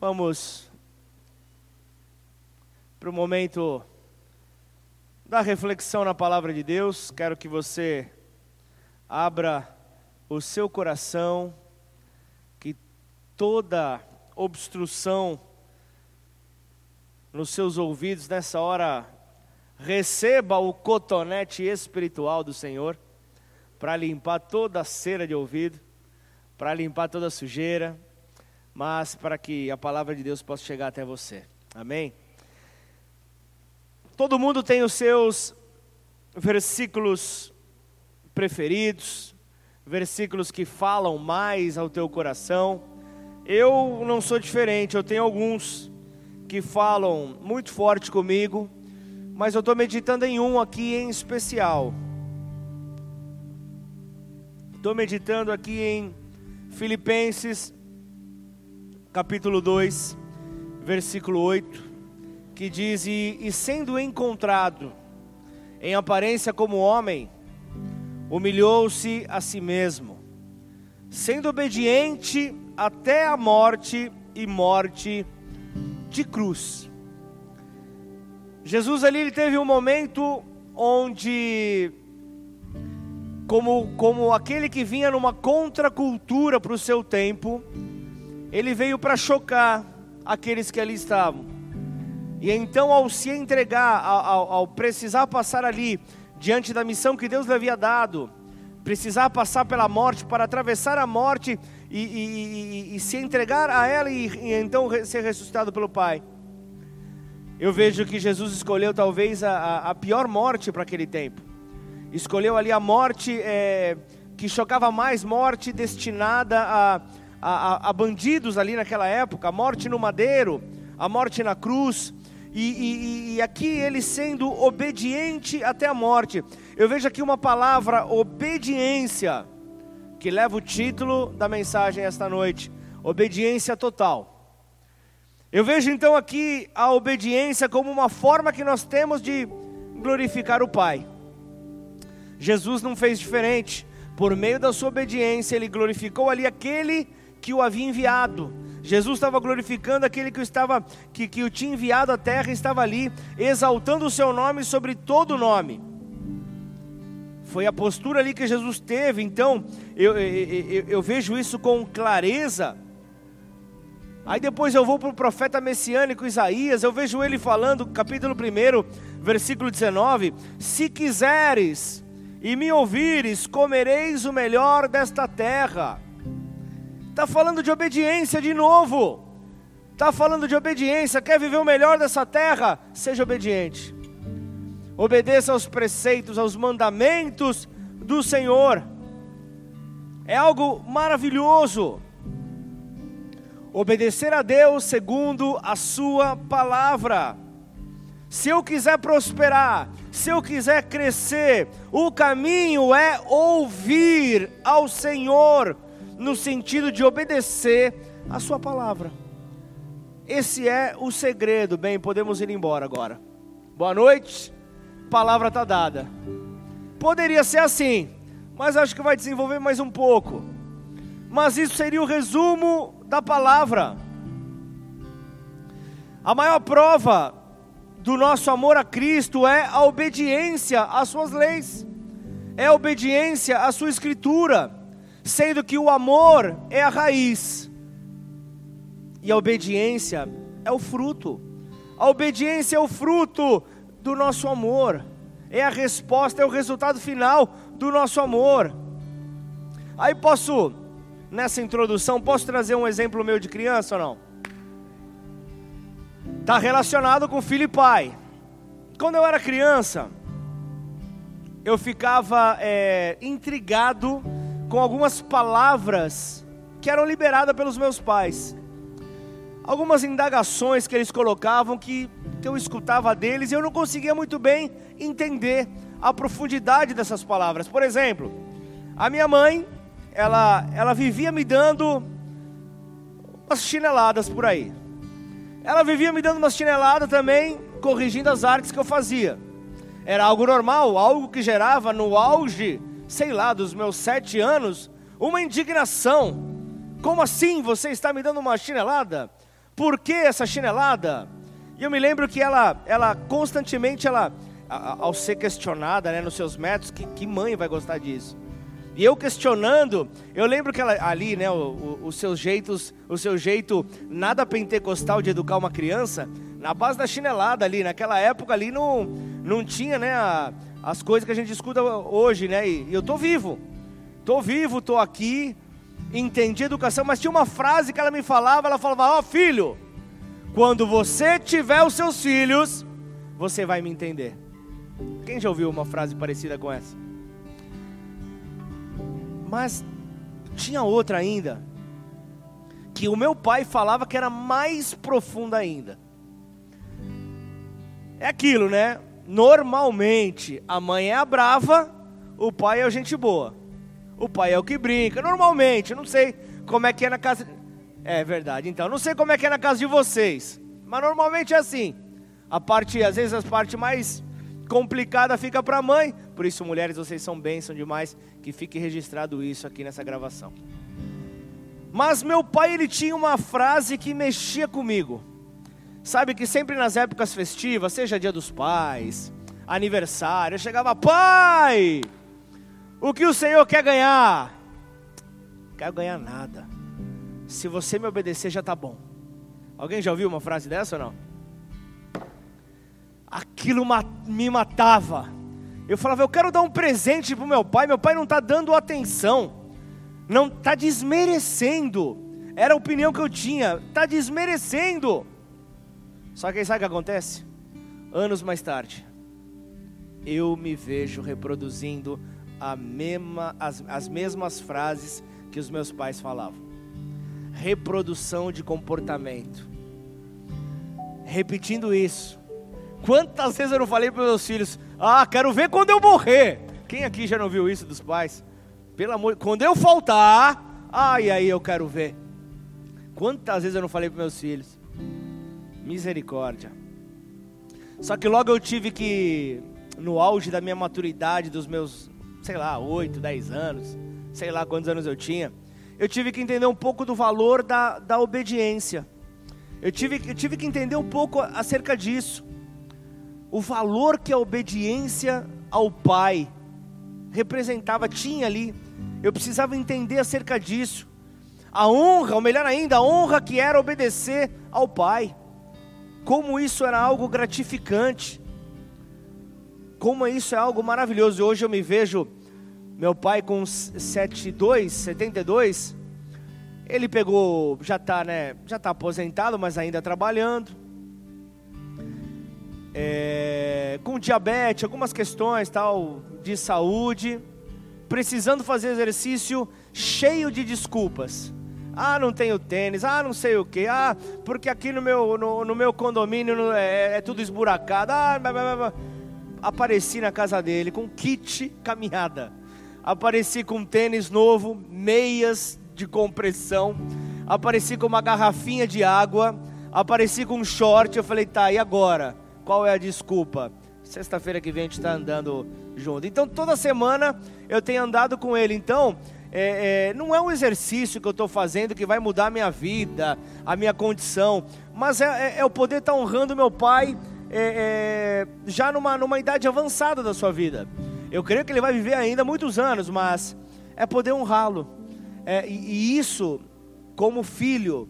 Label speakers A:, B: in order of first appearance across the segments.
A: Vamos para o momento da reflexão na palavra de Deus. Quero que você abra o seu coração, que toda obstrução nos seus ouvidos nessa hora receba o cotonete espiritual do Senhor para limpar toda a cera de ouvido, para limpar toda a sujeira mas para que a palavra de Deus possa chegar até você. Amém? Todo mundo tem os seus versículos preferidos, versículos que falam mais ao teu coração. Eu não sou diferente, eu tenho alguns que falam muito forte comigo, mas eu estou meditando em um aqui em especial. Estou meditando aqui em Filipenses capítulo 2, versículo 8, que diz: e, e sendo encontrado em aparência como homem, humilhou-se a si mesmo, sendo obediente até a morte e morte de cruz. Jesus ali ele teve um momento onde como, como aquele que vinha numa contracultura para o seu tempo, ele veio para chocar aqueles que ali estavam. E então, ao se entregar, ao, ao, precisar passar ali, diante da missão que Deus lhe havia dado, precisar passar pela morte, para atravessar a morte e, e, e, e se entregar a ela e, então ser ressuscitado pelo Pai. Eu vejo que Jesus escolheu talvez a, a pior morte para aquele tempo. Escolheu ali a morte é, que chocava mais, morte destinada a a, a, a bandidos ali naquela época, a morte no madeiro, a morte na cruz, e, e, e, aqui ele sendo obediente até a morte. Eu vejo aqui uma palavra, obediência, que leva o título da mensagem esta noite: obediência total. Eu vejo então aqui a obediência como uma forma que nós temos de glorificar o Pai. Jesus não fez diferente, por meio da sua obediência, ele glorificou ali aquele que o havia enviado. Jesus estava glorificando aquele que estava, que, que o tinha enviado à terra e estava ali, exaltando o seu nome sobre todo nome. Foi a postura ali que Jesus teve, então eu, eu, eu, eu vejo isso com clareza. Aí depois eu vou para o profeta messiânico Isaías, eu vejo ele falando, capítulo 1, versículo 19: Se quiseres e me ouvires, comereis o melhor desta terra Está falando de obediência de novo. Está falando de obediência. Quer viver o melhor dessa terra? Seja obediente. Obedeça aos preceitos, aos mandamentos do Senhor. É algo maravilhoso. Obedecer a Deus segundo a Sua palavra. Se eu quiser prosperar, se eu quiser crescer, o caminho é ouvir ao Senhor no sentido de obedecer a Sua palavra. Esse é o segredo. Bem, podemos ir embora agora. Boa noite, palavra está dada. Poderia ser assim, mas acho que vai desenvolver mais um pouco. Mas isso seria o resumo da palavra. A maior prova do nosso amor a Cristo é a obediência às suas leis, é a obediência à sua escritura sendo que o amor é a raiz e a obediência é o fruto. A obediência é o fruto do nosso amor, é a resposta, é o resultado final do nosso amor. Aí posso, nessa introdução, posso trazer um exemplo meu de criança ou não? Está relacionado com filho e pai. Quando eu era criança, eu ficava é, intrigado com algumas palavras que eram liberadas pelos meus pais. Algumas indagações que eles colocavam que, que eu escutava deles e eu não conseguia muito bem entender a profundidade dessas palavras. Por exemplo, a minha mãe, ela, ela vivia me dando umas chineladas por aí. Ela vivia me dando umas chineladas também, corrigindo as artes que eu fazia. Era algo normal, algo que gerava no auge sei lá, dos meus sete anos, uma indignação. Como assim você está me dando uma chinelada? por que essa chinelada? E eu me lembro que ela, ela constantemente, ela, ao ser questionada né, nos seus métodos, que, que mãe vai gostar disso? E eu questionando, eu lembro que ela ali, né, os seus jeitos, o seu jeito nada pentecostal de educar uma criança, na base da chinelada ali, naquela época ali não, não tinha, né, a, as coisas que a gente escuta hoje, né? E, eu tô vivo. Tô vivo, tô aqui, entendi educação, mas tinha uma frase que ela me falava, ela falava: "Ó, oh, filho, quando você tiver os seus filhos, você vai me entender". Quem já ouviu uma frase parecida com essa? Mas tinha outra ainda, que o meu pai falava que era mais profunda ainda. É aquilo, né? Normalmente a mãe é a brava, o pai é o gente boa. O pai é o que brinca. Normalmente, não sei como é que é na casa. É verdade. Então, não sei como é que é na casa de vocês, mas normalmente é assim. A parte, às vezes, a parte mais complicada fica para a mãe. Por isso, mulheres, vocês são bênção demais. Que fique registrado isso aqui nessa gravação. Mas meu pai, ele tinha uma frase que mexia comigo. Sabe que sempre nas épocas festivas, seja dia dos pais, aniversário, eu chegava, pai, o que o Senhor quer ganhar? Não quero ganhar nada. Se você me obedecer, já está bom. Alguém já ouviu uma frase dessa ou não? Aquilo me matava. Eu falava, eu quero dar um presente para o meu pai, meu pai não está dando atenção, não está desmerecendo. Era a opinião que eu tinha, está desmerecendo. Só que sabe o que acontece? Anos mais tarde, eu me vejo reproduzindo mesma, as, as mesmas frases que os meus pais falavam. Reprodução de comportamento. Repetindo isso. Quantas vezes eu não falei para meus filhos: Ah, quero ver quando eu morrer. Quem aqui já não viu isso dos pais? Pelo amor, quando eu faltar, ai, aí eu quero ver. Quantas vezes eu não falei para meus filhos? Misericórdia. Só que logo eu tive que, no auge da minha maturidade, dos meus, sei lá, 8, 10 anos, sei lá quantos anos eu tinha, eu tive que entender um pouco do valor da, da obediência. Eu tive, eu tive que entender um pouco acerca disso. O valor que a obediência ao Pai representava, tinha ali. Eu precisava entender acerca disso. A honra, ou melhor ainda, a honra que era obedecer ao Pai como isso era algo gratificante, como isso é algo maravilhoso. Hoje eu me vejo, meu pai com 72, 72, ele pegou, já está né, já tá aposentado, mas ainda trabalhando, é, com diabetes, algumas questões tal de saúde, precisando fazer exercício, cheio de desculpas. Ah, não tenho tênis. Ah, não sei o que. Ah, porque aqui no meu, no, no meu condomínio é, é, tudo esburacado. Ah, blá, blá, blá. apareci na casa dele com kit caminhada. Apareci com tênis novo, meias de compressão. Apareci com uma garrafinha de água. Apareci com um short. Eu falei, tá, e agora? Qual é a desculpa? Sexta-feira que vem a gente está andando junto. Então toda semana eu tenho andado com ele. Então é, é, não é um exercício que eu estou fazendo que vai mudar a minha vida, a minha condição, mas é, é, é o poder estar tá honrando meu pai é, é, já numa, numa idade avançada da sua vida. Eu creio que ele vai viver ainda muitos anos, mas é poder honrá-lo. E, e isso, como filho,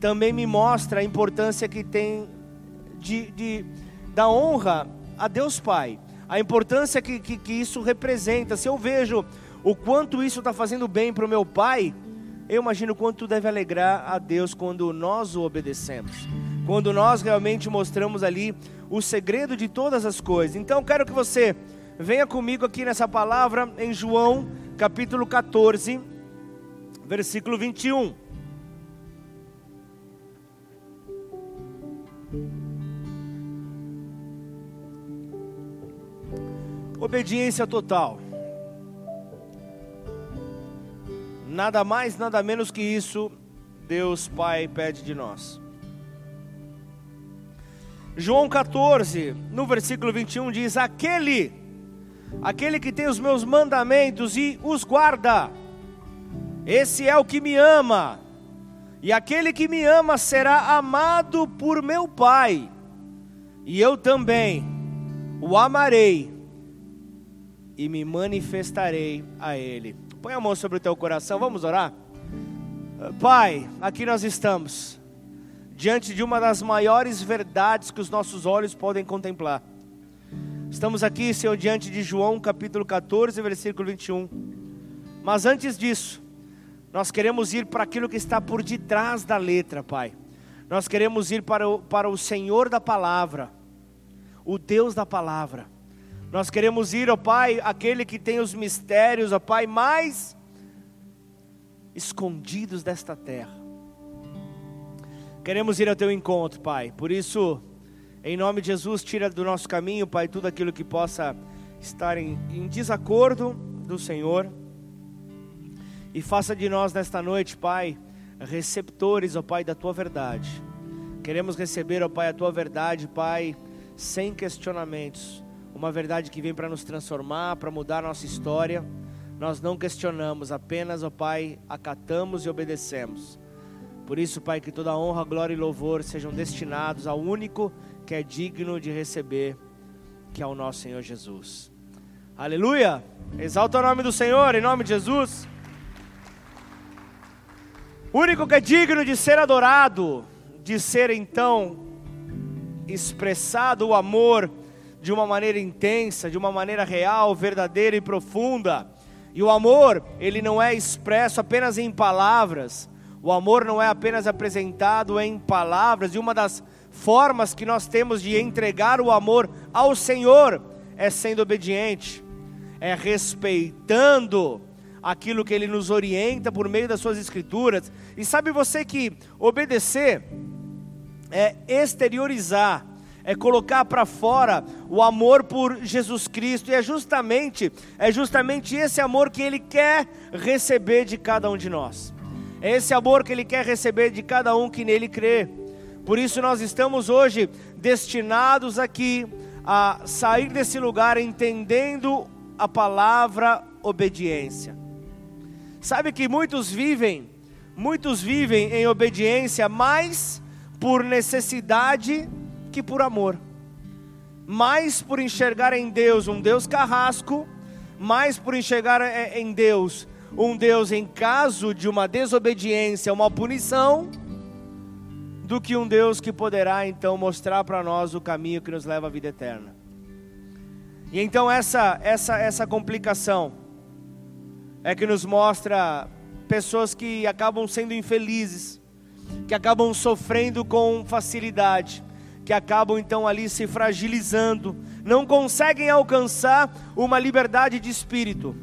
A: também me mostra a importância que tem de, de da honra a Deus Pai. A importância que, que, que isso representa. Se eu vejo o quanto isso está fazendo bem para o meu pai, eu imagino o quanto deve alegrar a Deus quando nós o obedecemos, quando nós realmente mostramos ali o segredo de todas as coisas. Então, quero que você venha comigo aqui nessa palavra em João, capítulo 14, versículo 21. Obediência total. Nada mais, nada menos que isso, Deus Pai pede de nós. João 14, no versículo 21 diz: Aquele, aquele que tem os meus mandamentos e os guarda, esse é o que me ama, E aquele que me ama será amado por meu Pai, e eu também o amarei e me manifestarei a Ele. Põe a mão sobre o teu coração, vamos orar? Pai, aqui nós estamos, diante de uma das maiores verdades que os nossos olhos podem contemplar. Estamos aqui, Senhor, diante de João capítulo 14, versículo 21. Mas antes disso, nós queremos ir para aquilo que está por detrás da letra, Pai. Nós queremos ir para o, para o Senhor da palavra, o Deus da palavra. Nós queremos ir, ó Pai, aquele que tem os mistérios, ó Pai, mais escondidos desta terra. Queremos ir ao teu encontro, Pai. Por isso, em nome de Jesus, tira do nosso caminho, Pai, tudo aquilo que possa estar em, em desacordo do Senhor. E faça de nós nesta noite, Pai, receptores, ó Pai, da tua verdade. Queremos receber, ó Pai, a tua verdade, Pai, sem questionamentos. Uma verdade que vem para nos transformar, para mudar a nossa história nós não questionamos, apenas, ó Pai, acatamos e obedecemos. Por isso, Pai, que toda honra, glória e louvor sejam destinados ao único que é digno de receber, que é o nosso Senhor Jesus. Aleluia! Exalta o nome do Senhor, em nome de Jesus. O único que é digno de ser adorado, de ser então expressado o amor de uma maneira intensa, de uma maneira real, verdadeira e profunda. E o amor, ele não é expresso apenas em palavras. O amor não é apenas apresentado em palavras. E uma das formas que nós temos de entregar o amor ao Senhor é sendo obediente, é respeitando aquilo que ele nos orienta por meio das suas escrituras. E sabe você que obedecer é exteriorizar é colocar para fora o amor por Jesus Cristo, e é justamente, é justamente esse amor que Ele quer receber de cada um de nós. É esse amor que Ele quer receber de cada um que nele crê. Por isso nós estamos hoje destinados aqui a sair desse lugar entendendo a palavra obediência. Sabe que muitos vivem, muitos vivem em obediência mais por necessidade que por amor. Mais por enxergar em Deus um Deus carrasco, mais por enxergar em Deus um Deus em caso de uma desobediência, uma punição, do que um Deus que poderá então mostrar para nós o caminho que nos leva à vida eterna. E então essa essa essa complicação é que nos mostra pessoas que acabam sendo infelizes, que acabam sofrendo com facilidade, que acabam então ali se fragilizando, não conseguem alcançar uma liberdade de espírito,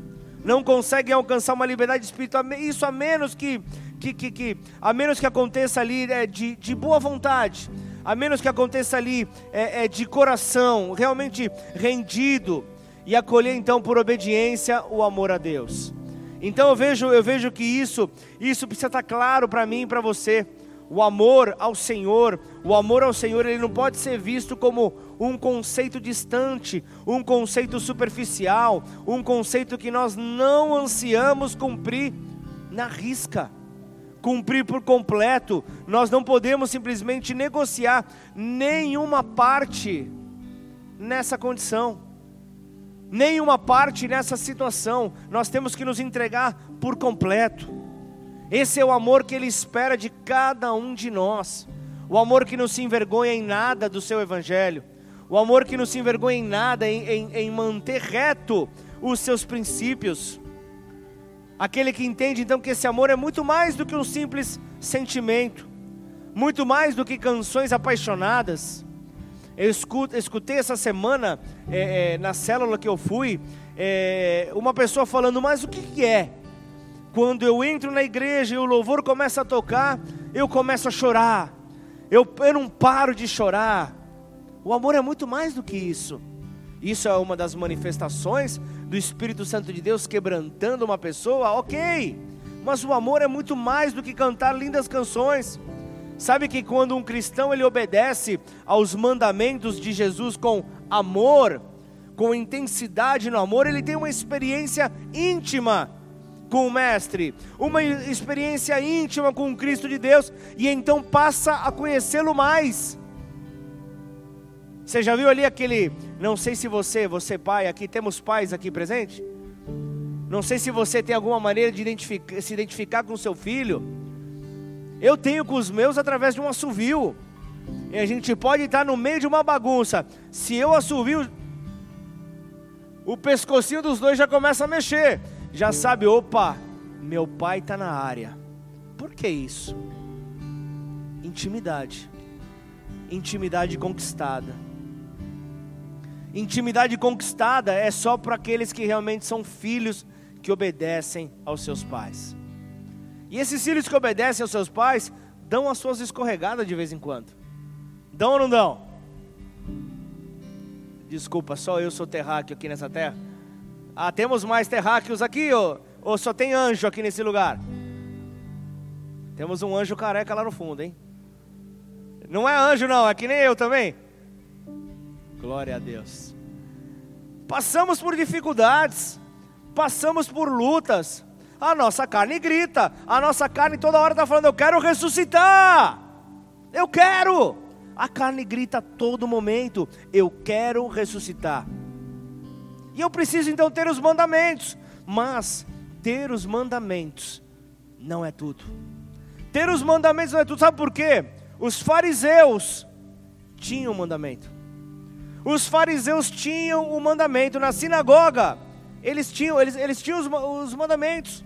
A: não conseguem alcançar uma liberdade de espírito, isso a menos que, que, que, que a menos que aconteça ali é, de, de boa vontade, a menos que aconteça ali é, é, de coração, realmente rendido, e acolher então por obediência o amor a Deus. Então eu vejo, eu vejo que isso, isso precisa estar claro para mim e para você o amor ao Senhor, o amor ao Senhor, ele não pode ser visto como um conceito distante, um conceito superficial, um conceito que nós não ansiamos cumprir na risca, cumprir por completo. Nós não podemos simplesmente negociar nenhuma parte nessa condição, nenhuma parte nessa situação. Nós temos que nos entregar por completo. Esse é o amor que Ele espera de cada um de nós. O amor que não se envergonha em nada do seu Evangelho. O amor que não se envergonha em nada em, em, em manter reto os seus princípios. Aquele que entende então que esse amor é muito mais do que um simples sentimento, muito mais do que canções apaixonadas. Eu escutei essa semana, é, é, na célula que eu fui, é, uma pessoa falando, mas o que, que é? Quando eu entro na igreja e o louvor começa a tocar, eu começo a chorar. Eu, eu não paro de chorar. O amor é muito mais do que isso. Isso é uma das manifestações do Espírito Santo de Deus quebrantando uma pessoa, ok. Mas o amor é muito mais do que cantar lindas canções. Sabe que quando um cristão ele obedece aos mandamentos de Jesus com amor, com intensidade no amor, ele tem uma experiência íntima com o Mestre, uma experiência íntima com o Cristo de Deus, e então passa a conhecê-lo mais. Você já viu ali aquele, não sei se você, você pai, aqui temos pais aqui presente? Não sei se você tem alguma maneira de identificar, se identificar com o seu filho. Eu tenho com os meus através de um assovio. E a gente pode estar no meio de uma bagunça. Se eu assovio, o pescocinho dos dois já começa a mexer. Já sabe, opa, meu pai está na área. Por que isso? Intimidade. Intimidade conquistada. Intimidade conquistada é só para aqueles que realmente são filhos que obedecem aos seus pais. E esses filhos que obedecem aos seus pais dão as suas escorregadas de vez em quando. Dão ou não dão? Desculpa, só eu sou terráqueo aqui nessa terra. Ah, temos mais terráqueos aqui ou, ou só tem anjo aqui nesse lugar? Temos um anjo careca lá no fundo, hein? Não é anjo não, é que nem eu também. Glória a Deus. Passamos por dificuldades, passamos por lutas. A nossa carne grita, a nossa carne toda hora está falando: Eu quero ressuscitar, eu quero. A carne grita a todo momento: Eu quero ressuscitar. E eu preciso então ter os mandamentos, mas ter os mandamentos não é tudo. Ter os mandamentos não é tudo, sabe por quê? Os fariseus tinham mandamento. Os fariseus tinham o mandamento na sinagoga. Eles tinham, eles, eles tinham os, os mandamentos.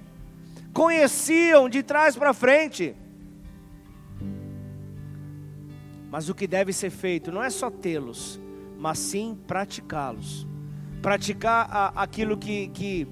A: Conheciam de trás para frente. Mas o que deve ser feito não é só tê-los, mas sim praticá-los. Praticar a, aquilo que, que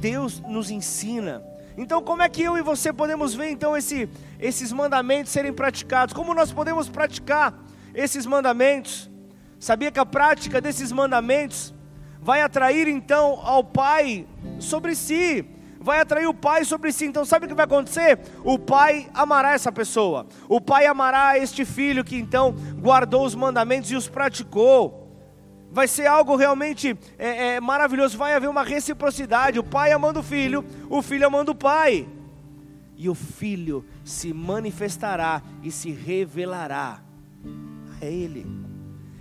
A: Deus nos ensina. Então, como é que eu e você podemos ver então esse, esses mandamentos serem praticados? Como nós podemos praticar esses mandamentos? Sabia que a prática desses mandamentos vai atrair então ao pai sobre si, vai atrair o pai sobre si. Então, sabe o que vai acontecer? O pai amará essa pessoa, o pai amará este filho que então guardou os mandamentos e os praticou. Vai ser algo realmente é, é, maravilhoso, vai haver uma reciprocidade: o pai amando o filho, o filho amando o pai, e o filho se manifestará e se revelará a ele.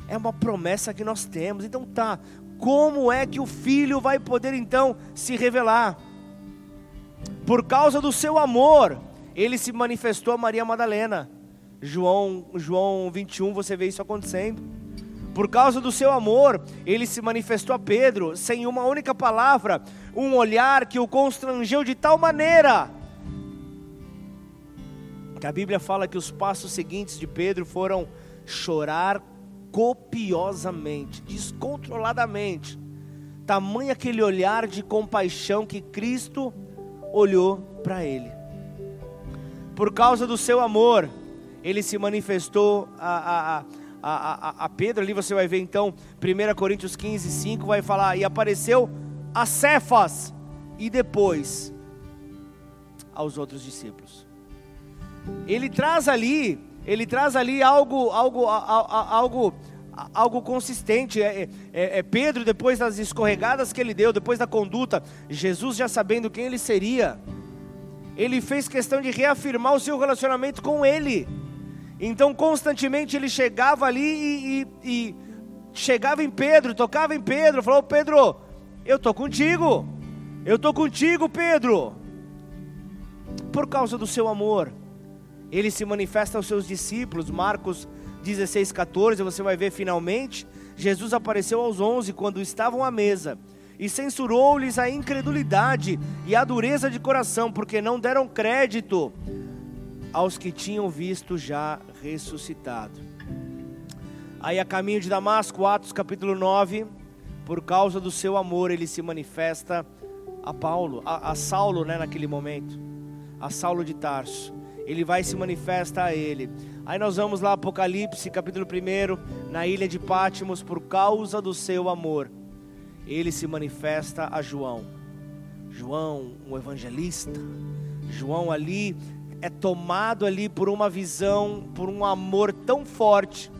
A: É uma promessa que nós temos. Então tá, como é que o filho vai poder então se revelar? Por causa do seu amor, ele se manifestou a Maria Madalena. João, João 21, você vê isso acontecendo. Por causa do seu amor, ele se manifestou a Pedro, sem uma única palavra, um olhar que o constrangeu de tal maneira que a Bíblia fala que os passos seguintes de Pedro foram chorar copiosamente, descontroladamente. Tamanho aquele olhar de compaixão que Cristo olhou para ele. Por causa do seu amor, ele se manifestou a, a, a, a, Pedro. Ali você vai ver então, 1 Coríntios 15, 5 vai falar: E apareceu a Cefas, e depois aos outros discípulos. Ele traz ali ele traz ali algo, algo, algo, algo consistente. É, é, é, Pedro, depois das escorregadas que ele deu, depois da conduta, Jesus já sabendo quem ele seria, ele fez questão de reafirmar o seu relacionamento com ele. Então, constantemente ele chegava ali e, e, e chegava em Pedro, tocava em Pedro, falou: Pedro, eu estou contigo, eu estou contigo, Pedro, por causa do seu amor ele se manifesta aos seus discípulos, Marcos 16, 14, você vai ver finalmente, Jesus apareceu aos onze quando estavam à mesa, e censurou-lhes a incredulidade e a dureza de coração, porque não deram crédito aos que tinham visto já ressuscitado. Aí a caminho de Damasco, Atos capítulo 9, por causa do seu amor, ele se manifesta a Paulo, a, a Saulo, né, naquele momento, a Saulo de Tarso ele vai se manifestar a ele. Aí nós vamos lá, Apocalipse, capítulo 1, na ilha de Pátimos, por causa do seu amor. Ele se manifesta a João. João, um evangelista. João ali é tomado ali por uma visão, por um amor tão forte,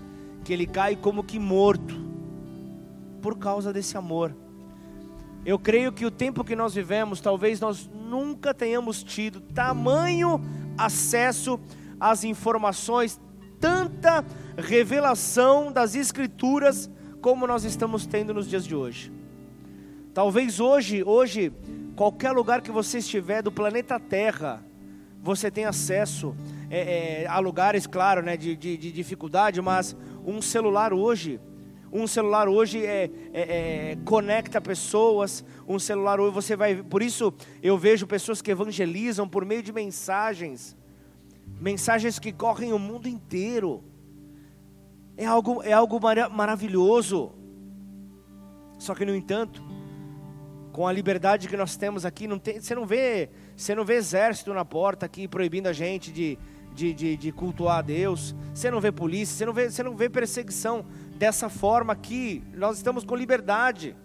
A: que ele cai como que morto, por causa desse amor. Eu creio que o tempo que nós vivemos, talvez nós nunca tenhamos tido tamanho acesso às informações, tanta revelação das Escrituras como nós estamos tendo nos dias de hoje. Talvez hoje, hoje, qualquer lugar que você estiver do planeta Terra, você tem acesso é, é, a lugares, claro, né, de, de, de dificuldade, mas um celular hoje um celular hoje é, é, é, conecta pessoas. Um celular hoje você vai. Por isso eu vejo pessoas que evangelizam por meio de mensagens, mensagens que correm o mundo inteiro. É algo, é algo mar maravilhoso. Só que no entanto, com a liberdade que nós temos aqui, não tem, você não vê, você não vê exército na porta aqui proibindo a gente de, de, de, de cultuar a Deus. Você não vê polícia, você não vê, você não vê perseguição dessa forma aqui, nós estamos com liberdade.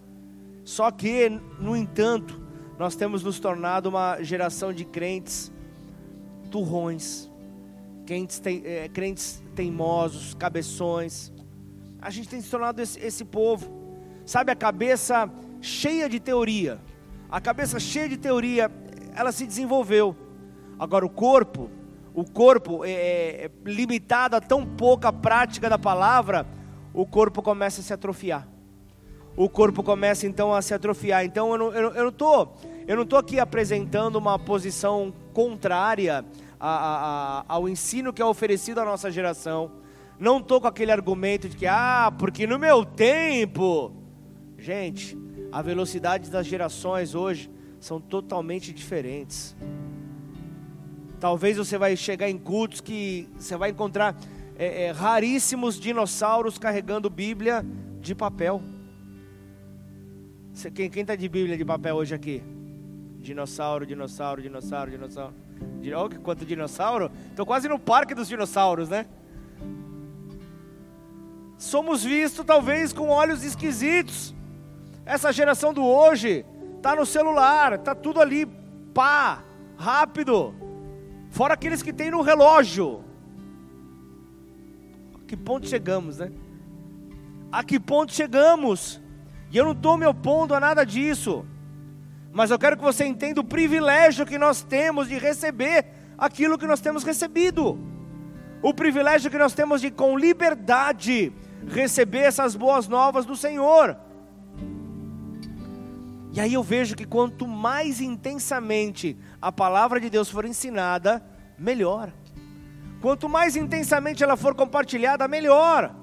A: Só que, no entanto, nós temos nos tornado uma geração de crentes turrões, crentes, te, é, crentes teimosos, cabeções. A gente tem se tornado esse, esse povo, sabe, a cabeça cheia de teoria. A cabeça cheia de teoria, ela se desenvolveu. Agora o corpo, o corpo é, é, é limitado a tão pouca prática da palavra, o corpo começa a se atrofiar. O corpo começa então a se atrofiar. Então eu não estou eu, não tô, eu não tô aqui apresentando uma posição contrária a, a, a, ao ensino que é oferecido à nossa geração. Não estou com aquele argumento de que, ah, porque no meu tempo. Gente, a velocidade das gerações hoje são totalmente diferentes. Talvez você vai chegar em cultos que você vai encontrar é, é, raríssimos dinossauros carregando Bíblia de papel. Quem está de Bíblia de papel hoje aqui? Dinossauro, dinossauro, dinossauro, dinossauro. Olha quanto dinossauro! Estou quase no parque dos dinossauros, né? Somos vistos talvez com olhos esquisitos. Essa geração do hoje está no celular, está tudo ali, pá, rápido. Fora aqueles que tem no relógio que ponto chegamos, né? A que ponto chegamos? E eu não estou me opondo a nada disso, mas eu quero que você entenda o privilégio que nós temos de receber aquilo que nós temos recebido, o privilégio que nós temos de, com liberdade, receber essas boas novas do Senhor. E aí eu vejo que quanto mais intensamente a palavra de Deus for ensinada, melhor. Quanto mais intensamente ela for compartilhada, melhor.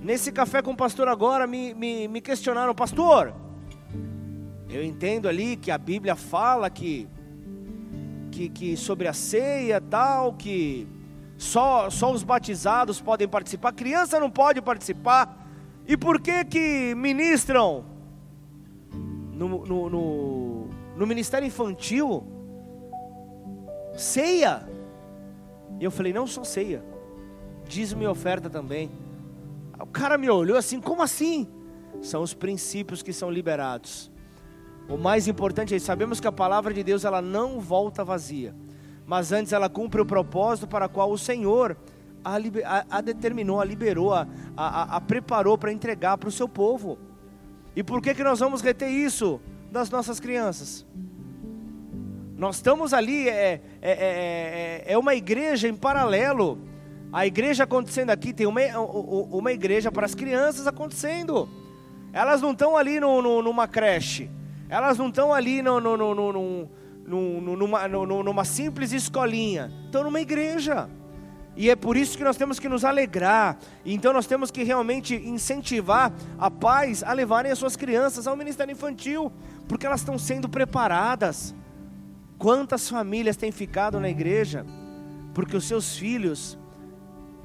A: Nesse café com o pastor agora, me, me, me questionaram, pastor, eu entendo ali que a Bíblia fala que, que, que sobre a ceia tal, que só, só os batizados podem participar, criança não pode participar. E por que que ministram no, no, no, no ministério infantil ceia? E eu falei, não só ceia, diz-me oferta também. O cara me olhou assim, como assim? São os princípios que são liberados. O mais importante é, sabemos que a palavra de Deus ela não volta vazia, mas antes ela cumpre o propósito para qual o Senhor a, a, a determinou, a liberou, a, a preparou para entregar para o seu povo. E por que, que nós vamos reter isso das nossas crianças? Nós estamos ali, é, é, é, é uma igreja em paralelo. A igreja acontecendo aqui, tem uma, uma igreja para as crianças acontecendo. Elas não estão ali no, no, numa creche. Elas não estão ali no, no, no, numa, numa simples escolinha. Estão numa igreja. E é por isso que nós temos que nos alegrar. Então nós temos que realmente incentivar a pais a levarem as suas crianças ao ministério infantil, porque elas estão sendo preparadas. Quantas famílias têm ficado na igreja porque os seus filhos,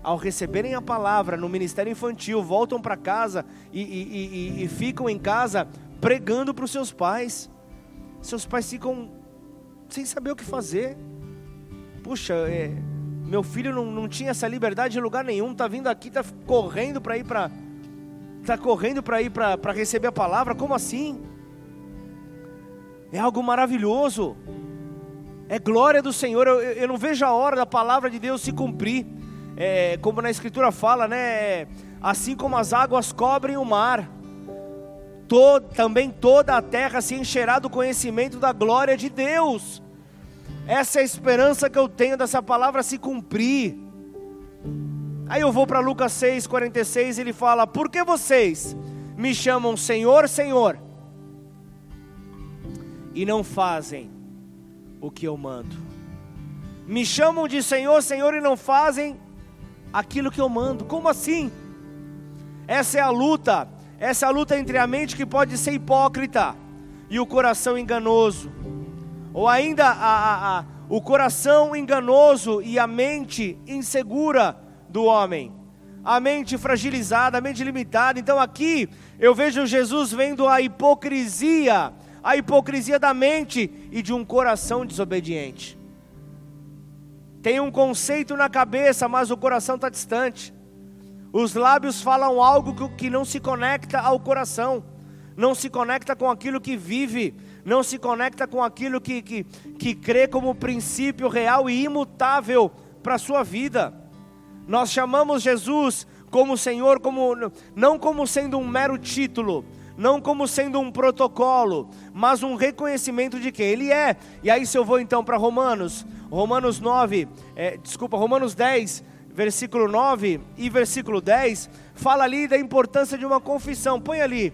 A: ao receberem a palavra no ministério infantil, voltam para casa e, e, e, e, ficam em casa pregando para os seus pais. Seus pais ficam sem saber o que fazer. Puxa, é, meu filho não, não tinha essa liberdade em lugar nenhum, está vindo aqui, está correndo para ir para. Está correndo para ir para receber a palavra, como assim? É algo maravilhoso. É glória do Senhor. Eu, eu não vejo a hora da palavra de Deus se cumprir. É, como na Escritura fala, né? Assim como as águas cobrem o mar, também toda a terra se encherá do conhecimento da glória de Deus. Essa é a esperança que eu tenho dessa palavra se cumprir. Aí eu vou para Lucas 6, 46, ele fala: Por que vocês me chamam Senhor, Senhor, e não fazem o que eu mando? Me chamam de Senhor, Senhor, e não fazem aquilo que eu mando. Como assim? Essa é a luta essa é a luta entre a mente que pode ser hipócrita e o coração enganoso. Ou ainda a, a, a, o coração enganoso e a mente insegura do homem. A mente fragilizada, a mente limitada. Então aqui eu vejo Jesus vendo a hipocrisia, a hipocrisia da mente e de um coração desobediente. Tem um conceito na cabeça, mas o coração está distante. Os lábios falam algo que não se conecta ao coração, não se conecta com aquilo que vive, não se conecta com aquilo que, que, que crê como princípio real e imutável para a sua vida. Nós chamamos Jesus como Senhor, como, não como sendo um mero título, não como sendo um protocolo, mas um reconhecimento de que Ele é. E aí, se eu vou então para Romanos, Romanos 9, é, desculpa, Romanos 10, versículo 9 e versículo 10, fala ali da importância de uma confissão. Põe ali,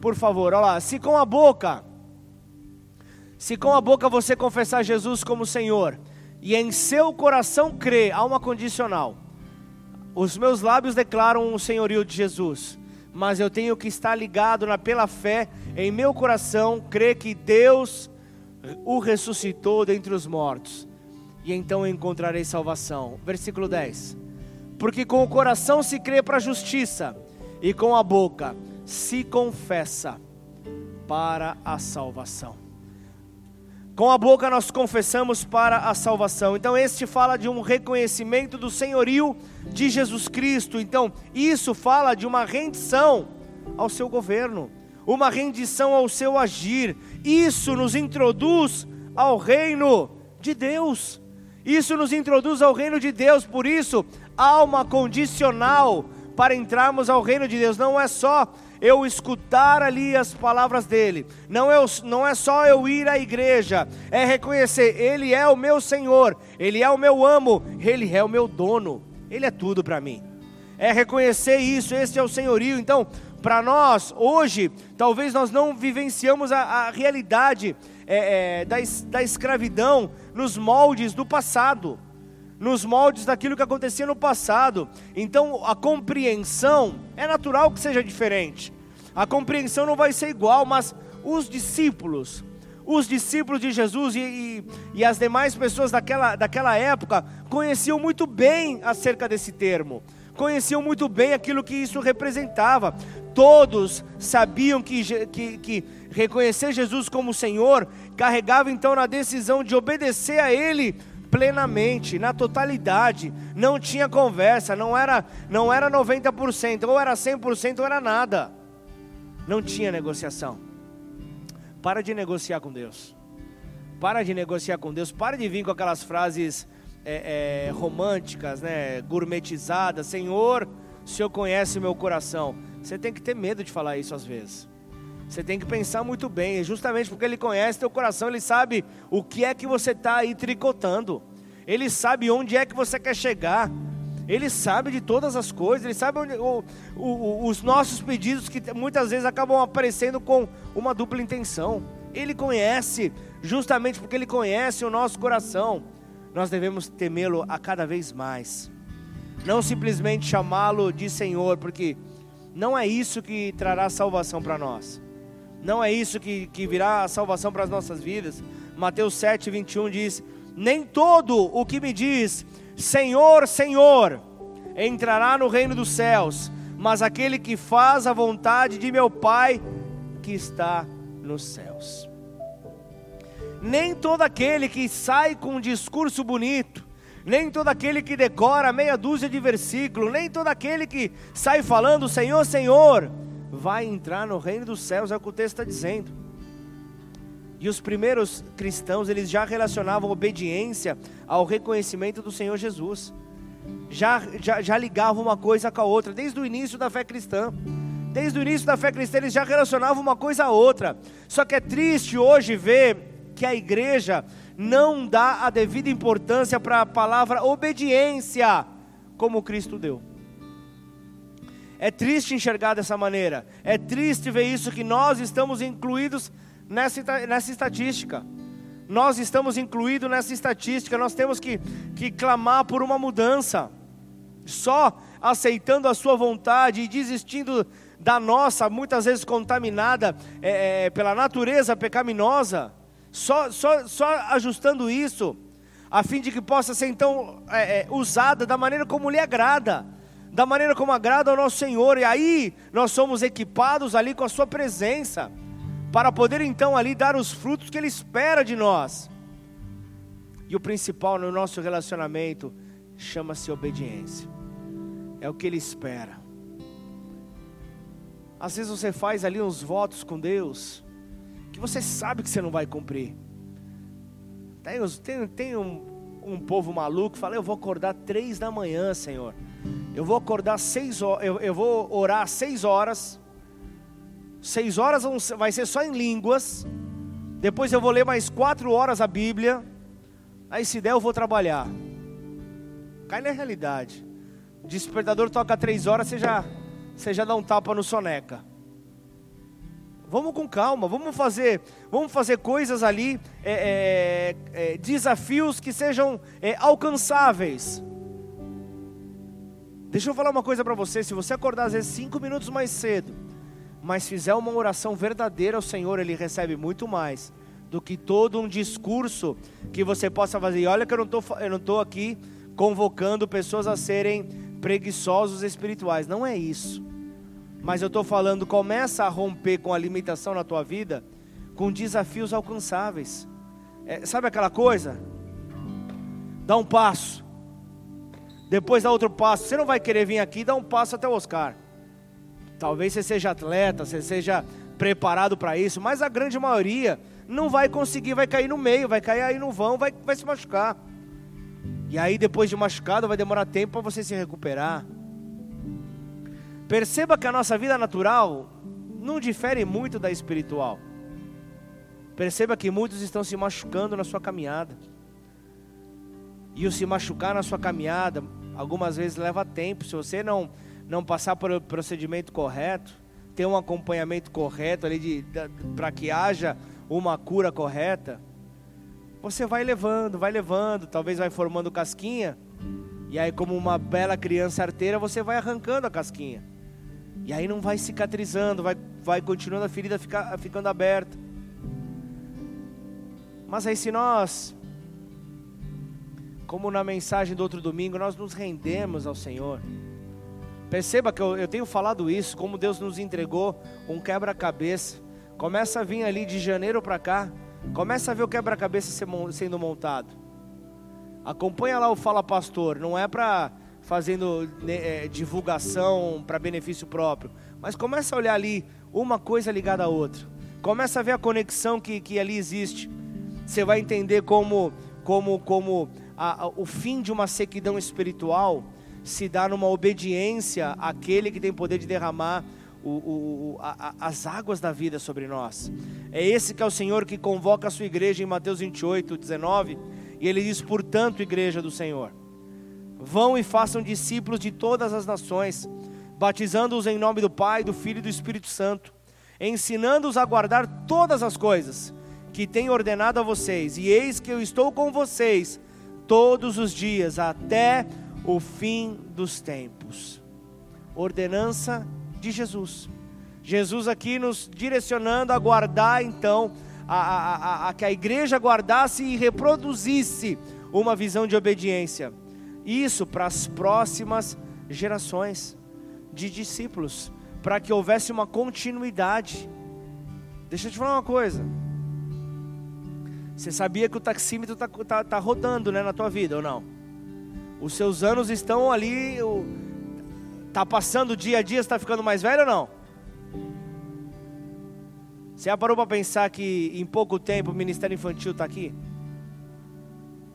A: por favor, olha lá. Se com a boca, se com a boca você confessar Jesus como Senhor, e em seu coração crer, há uma condicional. Os meus lábios declaram o senhorio de Jesus, mas eu tenho que estar ligado na, pela fé em meu coração, crer que Deus o ressuscitou dentre os mortos, e então encontrarei salvação. Versículo 10. Porque com o coração se crê para a justiça, e com a boca se confessa para a salvação. Com a boca nós confessamos para a salvação. Então, este fala de um reconhecimento do senhorio de Jesus Cristo. Então, isso fala de uma rendição ao seu governo, uma rendição ao seu agir. Isso nos introduz ao reino de Deus. Isso nos introduz ao reino de Deus. Por isso, alma condicional para entrarmos ao reino de Deus. Não é só eu escutar ali as palavras dele, não é, não é só eu ir à igreja, é reconhecer: Ele é o meu Senhor, Ele é o meu amo, Ele é o meu dono, Ele é tudo para mim. É reconhecer isso, esse é o senhorio. Então, para nós, hoje, talvez nós não vivenciamos a, a realidade é, é, da, da escravidão nos moldes do passado nos moldes daquilo que acontecia no passado. Então a compreensão é natural que seja diferente. A compreensão não vai ser igual, mas os discípulos, os discípulos de Jesus e, e, e, as demais pessoas daquela, daquela época conheciam muito bem acerca desse termo, conheciam muito bem aquilo que isso representava. Todos sabiam que, que, que reconhecer Jesus como Senhor carregava então na decisão de obedecer a Ele plenamente, na totalidade, não tinha conversa, não era, não era 90%, ou era 100% ou era nada. Não tinha negociação. Para de negociar com Deus. Para de negociar com Deus. Para de vir com aquelas frases é, é, românticas, né, gourmetizadas. Senhor, o Senhor conhece o meu coração. Você tem que ter medo de falar isso às vezes. Você tem que pensar muito bem, justamente porque Ele conhece teu coração, Ele sabe o que é que você está aí tricotando, Ele sabe onde é que você quer chegar, Ele sabe de todas as coisas, Ele sabe onde, o, o, os nossos pedidos que muitas vezes acabam aparecendo com uma dupla intenção. Ele conhece, justamente porque Ele conhece o nosso coração, nós devemos temê-lo a cada vez mais, não simplesmente chamá-lo de Senhor, porque não é isso que trará salvação para nós. Não é isso que, que virá a salvação para as nossas vidas. Mateus 7, 21 diz: Nem todo o que me diz, Senhor, Senhor, entrará no reino dos céus, mas aquele que faz a vontade de meu Pai que está nos céus. Nem todo aquele que sai com um discurso bonito, nem todo aquele que decora meia dúzia de versículos, nem todo aquele que sai falando Senhor, Senhor, vai entrar no reino dos céus, é o que o texto está dizendo. E os primeiros cristãos, eles já relacionavam obediência ao reconhecimento do Senhor Jesus. Já, já, já ligavam uma coisa com a outra, desde o início da fé cristã. Desde o início da fé cristã eles já relacionavam uma coisa a outra. Só que é triste hoje ver que a igreja não dá a devida importância para a palavra obediência, como Cristo deu. É triste enxergar dessa maneira. É triste ver isso que nós estamos incluídos nessa, nessa estatística. Nós estamos incluídos nessa estatística. Nós temos que, que clamar por uma mudança. Só aceitando a sua vontade e desistindo da nossa, muitas vezes contaminada é, é, pela natureza pecaminosa, só, só, só ajustando isso, a fim de que possa ser então é, é, usada da maneira como lhe agrada, da maneira como agrada ao nosso Senhor, e aí nós somos equipados ali com a Sua presença, para poder então ali dar os frutos que Ele espera de nós. E o principal no nosso relacionamento chama-se obediência, é o que Ele espera. Às vezes você faz ali uns votos com Deus, que você sabe que você não vai cumprir. Tem, tem, tem um, um povo maluco que fala: Eu vou acordar três da manhã, Senhor. Eu vou acordar seis horas, eu, eu vou orar seis horas. Seis horas vai ser só em línguas. Depois eu vou ler mais quatro horas a Bíblia. Aí se der eu vou trabalhar. Cai na realidade. O despertador toca três horas, você já você já dá um tapa no soneca. Vamos com calma, vamos fazer, vamos fazer coisas ali, é, é, é, desafios que sejam é, alcançáveis. Deixa eu falar uma coisa para você: se você acordar às vezes cinco minutos mais cedo, mas fizer uma oração verdadeira ao Senhor, Ele recebe muito mais do que todo um discurso que você possa fazer. E olha que eu não estou, eu não estou aqui convocando pessoas a serem preguiçosos espirituais. Não é isso. Mas eu estou falando, começa a romper com a limitação na tua vida, com desafios alcançáveis. É, sabe aquela coisa? Dá um passo. Depois dá outro passo. Você não vai querer vir aqui dar um passo até o Oscar. Talvez você seja atleta, você seja preparado para isso, mas a grande maioria não vai conseguir, vai cair no meio, vai cair aí no vão, vai, vai se machucar. E aí, depois de machucado, vai demorar tempo para você se recuperar. Perceba que a nossa vida natural não difere muito da espiritual. Perceba que muitos estão se machucando na sua caminhada. E o se machucar na sua caminhada, algumas vezes leva tempo. Se você não, não passar por o procedimento correto, ter um acompanhamento correto ali para que haja uma cura correta, você vai levando, vai levando, talvez vai formando casquinha, e aí, como uma bela criança arteira, você vai arrancando a casquinha, e aí não vai cicatrizando, vai, vai continuando a ferida ficar, ficando aberta. Mas aí, se nós, como na mensagem do outro domingo, nós nos rendemos ao Senhor, perceba que eu, eu tenho falado isso, como Deus nos entregou um quebra-cabeça, começa a vir ali de janeiro para cá, Começa a ver o quebra-cabeça sendo montado. Acompanha lá o Fala Pastor. Não é para fazendo né, é, divulgação para benefício próprio, mas começa a olhar ali uma coisa ligada à outra. Começa a ver a conexão que, que ali existe. Você vai entender como, como, como a, a, o fim de uma sequidão espiritual se dá numa obediência àquele que tem poder de derramar o, o, a, as águas da vida sobre nós. É esse que é o Senhor que convoca a sua igreja em Mateus 28, 19, e ele diz: Portanto, igreja do Senhor, vão e façam discípulos de todas as nações, batizando-os em nome do Pai, do Filho e do Espírito Santo, ensinando-os a guardar todas as coisas que tenho ordenado a vocês, e eis que eu estou com vocês todos os dias até o fim dos tempos. Ordenança de Jesus. Jesus aqui nos direcionando a guardar então, a, a, a, a que a igreja guardasse e reproduzisse uma visão de obediência. Isso para as próximas gerações de discípulos, para que houvesse uma continuidade. Deixa eu te falar uma coisa. Você sabia que o taxímetro está tá, tá rodando né, na tua vida ou não? Os seus anos estão ali, Está passando dia a dia, está ficando mais velho ou não? Você já parou para pensar que em pouco tempo o Ministério Infantil está aqui?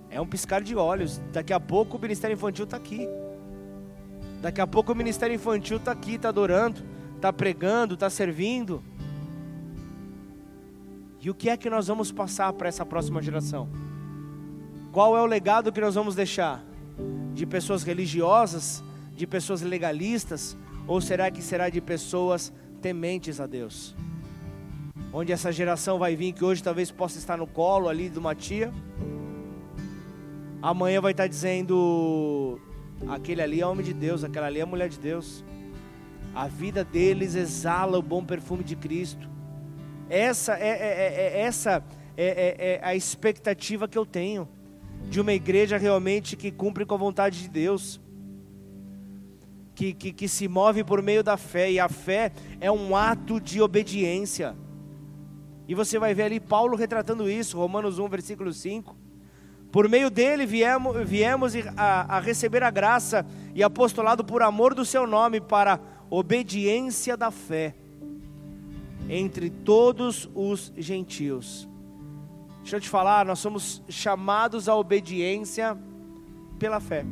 A: É um piscar de olhos. Daqui a pouco o Ministério Infantil está aqui. Daqui a pouco o Ministério Infantil está aqui, está adorando, está pregando, está servindo. E o que é que nós vamos passar para essa próxima geração? Qual é o legado que nós vamos deixar? De pessoas religiosas, de pessoas legalistas, ou será que será de pessoas tementes a Deus? Onde essa geração vai vir que hoje talvez possa estar no colo ali de uma tia, amanhã vai estar dizendo: aquele ali é homem de Deus, aquela ali é mulher de Deus. A vida deles exala o bom perfume de Cristo. Essa é, é, é, é essa é, é, é a expectativa que eu tenho de uma igreja realmente que cumpre com a vontade de Deus. Que, que, que, se move por meio da fé, e a fé é um ato de obediência. E você vai ver ali Paulo retratando isso, Romanos 1, versículo 5. Por meio dele viemos, viemos a, a receber a graça e apostolado por amor do seu nome para obediência da fé entre todos os gentios. Deixa eu te falar, nós somos chamados à obediência pela fé.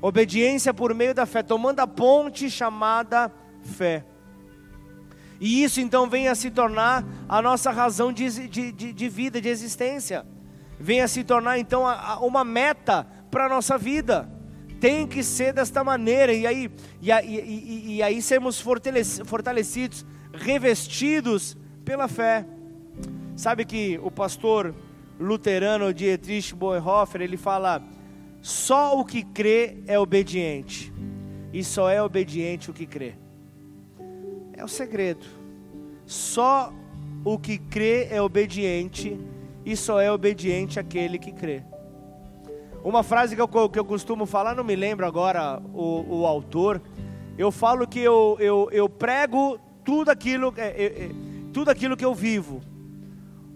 A: Obediência por meio da fé, tomando a ponte chamada fé. E isso então vem a se tornar a nossa razão de, de, de, de vida, de existência. Vem a se tornar então uma meta para a nossa vida. Tem que ser desta maneira, e aí, e, e, e, e aí sermos fortalecidos revestidos pela fé. Sabe que o pastor luterano Dietrich Bonhoeffer, ele fala: só o que crê é obediente, e só é obediente o que crê. É o segredo. Só o que crê é obediente, e só é obediente aquele que crê. Uma frase que eu, que eu costumo falar, não me lembro agora o, o autor, eu falo que eu, eu, eu prego tudo aquilo, é, é, é, tudo aquilo que eu vivo,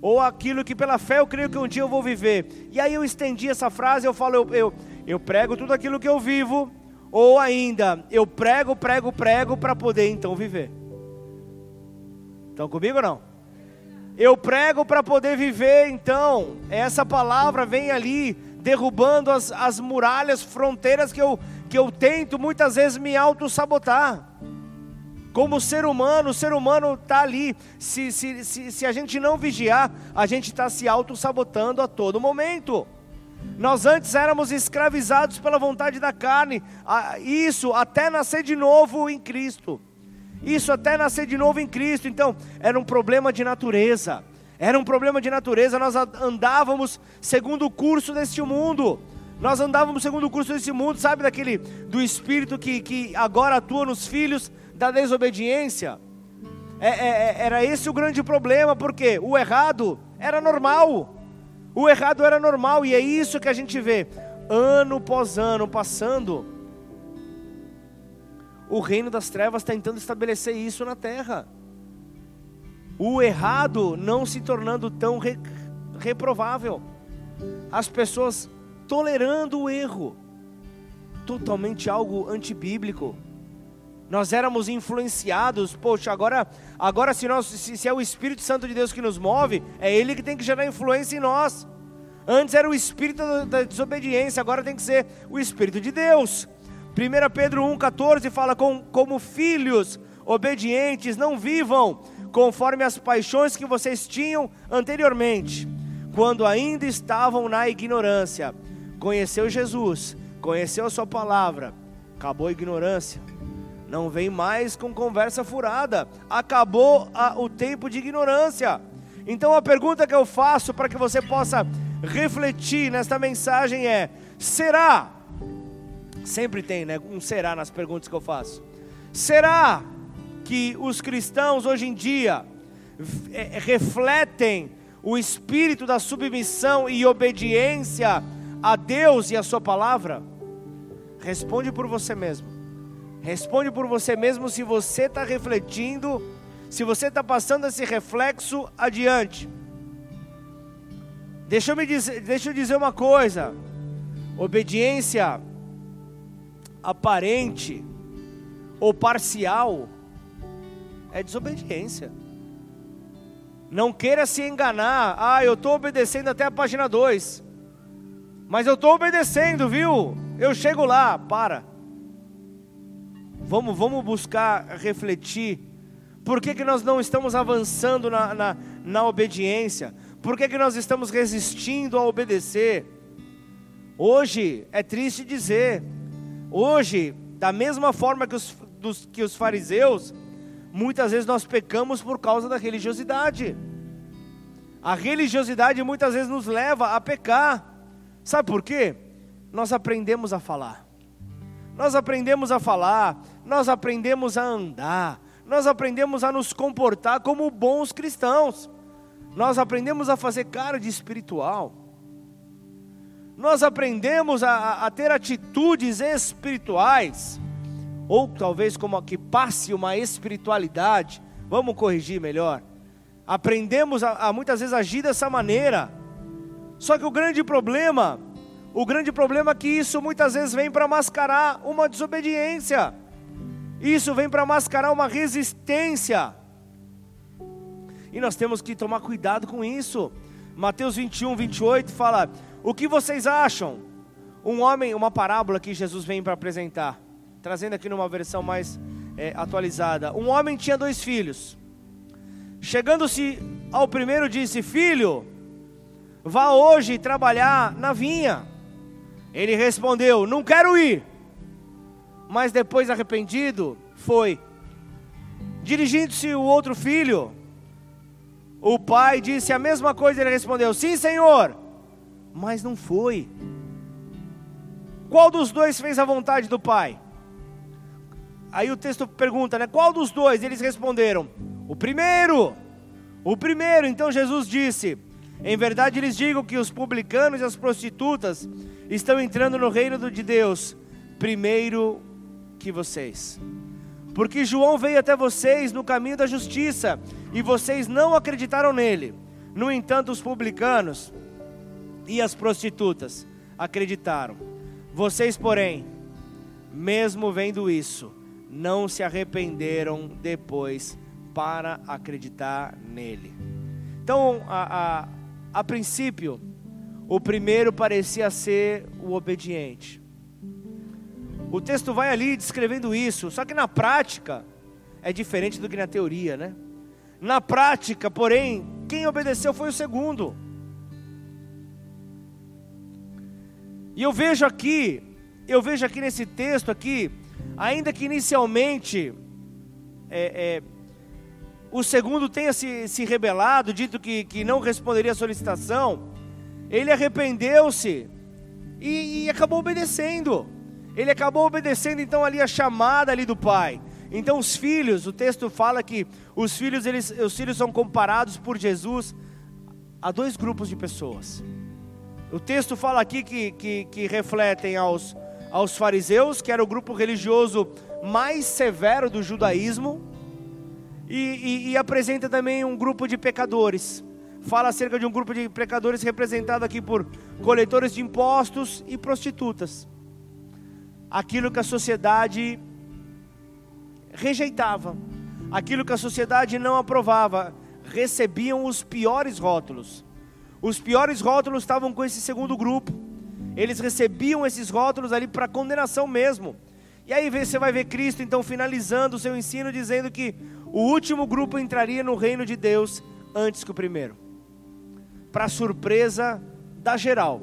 A: ou aquilo que pela fé eu creio que um dia eu vou viver. E aí eu estendi essa frase, eu falo, eu, eu, eu prego tudo aquilo que eu vivo, ou ainda, eu prego, prego, prego para poder então viver. Estão comigo ou não? Eu prego para poder viver, então, essa palavra vem ali, derrubando as, as muralhas, fronteiras que eu, que eu tento muitas vezes me auto-sabotar. Como ser humano, o ser humano está ali. Se, se, se, se a gente não vigiar, a gente está se auto-sabotando a todo momento. Nós antes éramos escravizados pela vontade da carne, isso até nascer de novo em Cristo. Isso até nascer de novo em Cristo. Então, era um problema de natureza. Era um problema de natureza. Nós andávamos segundo o curso deste mundo. Nós andávamos segundo o curso desse mundo, sabe, daquele do espírito que, que agora atua nos filhos da desobediência. É, é, é, era esse o grande problema, porque o errado era normal. O errado era normal, e é isso que a gente vê, ano após ano passando. O reino das trevas tentando estabelecer isso na terra. O errado não se tornando tão re, reprovável. As pessoas tolerando o erro. Totalmente algo antibíblico nós éramos influenciados, poxa, agora, agora se, nós, se, se, é o Espírito Santo de Deus que nos move, é Ele que tem que gerar influência em nós. Antes era o Espírito da desobediência, agora tem que ser o Espírito de Deus. 1 Pedro 1,14 fala: com, como filhos obedientes, não vivam conforme as paixões que vocês tinham anteriormente, quando ainda estavam na ignorância. Conheceu Jesus, conheceu a Sua palavra, acabou a ignorância não vem mais com conversa furada. Acabou a, o tempo de ignorância. Então a pergunta que eu faço para que você possa refletir nesta mensagem é: será? Sempre tem, né? Um será nas perguntas que eu faço. Será que os cristãos hoje em dia é, refletem o espírito da submissão e obediência a Deus e a Sua palavra? Responde por você mesmo. Responde por você mesmo se você está refletindo, se você está passando esse reflexo adiante. Deixa eu, me dizer, deixa eu dizer uma coisa: obediência aparente ou parcial é desobediência. Não queira se enganar. Ah, eu estou obedecendo até a página 2. Mas eu estou obedecendo, viu? Eu chego lá. Para. Vamos, vamos buscar refletir. Por que, que nós não estamos avançando na, na, na obediência? Por que, que nós estamos resistindo a obedecer? Hoje, é triste dizer, hoje, da mesma forma que os, dos, que os fariseus, muitas vezes nós pecamos por causa da religiosidade. A religiosidade muitas vezes nos leva a pecar. Sabe por quê? Nós aprendemos a falar. Nós aprendemos a falar, nós aprendemos a andar, nós aprendemos a nos comportar como bons cristãos. Nós aprendemos a fazer cara de espiritual. Nós aprendemos a, a ter atitudes espirituais, ou talvez como que passe uma espiritualidade. Vamos corrigir melhor aprendemos a, a muitas vezes agir dessa maneira. Só que o grande problema, o grande problema é que isso muitas vezes vem para mascarar uma desobediência. Isso vem para mascarar uma resistência. E nós temos que tomar cuidado com isso. Mateus 21, 28 fala: O que vocês acham? Um homem, uma parábola que Jesus vem para apresentar, trazendo aqui numa versão mais é, atualizada. Um homem tinha dois filhos. Chegando-se ao primeiro, disse: Filho, vá hoje trabalhar na vinha. Ele respondeu: Não quero ir. Mas depois, arrependido, foi. Dirigindo-se o outro filho, o pai disse a mesma coisa. Ele respondeu: Sim, senhor. Mas não foi. Qual dos dois fez a vontade do pai? Aí o texto pergunta, né? Qual dos dois? Eles responderam: o primeiro, o primeiro, então Jesus disse: Em verdade lhes digo que os publicanos e as prostitutas estão entrando no reino de Deus primeiro que vocês. Porque João veio até vocês no caminho da justiça e vocês não acreditaram nele. No entanto, os publicanos e as prostitutas acreditaram. Vocês, porém, mesmo vendo isso, não se arrependeram depois para acreditar nele. Então, a, a, a princípio, o primeiro parecia ser o obediente. O texto vai ali descrevendo isso, só que na prática é diferente do que na teoria, né? Na prática, porém, quem obedeceu foi o segundo. E eu vejo aqui, eu vejo aqui nesse texto aqui, ainda que inicialmente é, é, o segundo tenha se, se rebelado, dito que, que não responderia a solicitação, ele arrependeu-se e, e acabou obedecendo. Ele acabou obedecendo então ali a chamada ali do pai. Então os filhos, o texto fala que os filhos, eles, os filhos são comparados por Jesus a dois grupos de pessoas. O texto fala aqui que, que, que refletem aos, aos fariseus, que era o grupo religioso mais severo do judaísmo, e, e, e apresenta também um grupo de pecadores. Fala acerca de um grupo de pecadores representado aqui por coletores de impostos e prostitutas. Aquilo que a sociedade rejeitava, aquilo que a sociedade não aprovava, recebiam os piores rótulos. Os piores rótulos estavam com esse segundo grupo. Eles recebiam esses rótulos ali para condenação mesmo. E aí você vai ver Cristo então finalizando o seu ensino dizendo que o último grupo entraria no reino de Deus antes que o primeiro. Para surpresa da geral,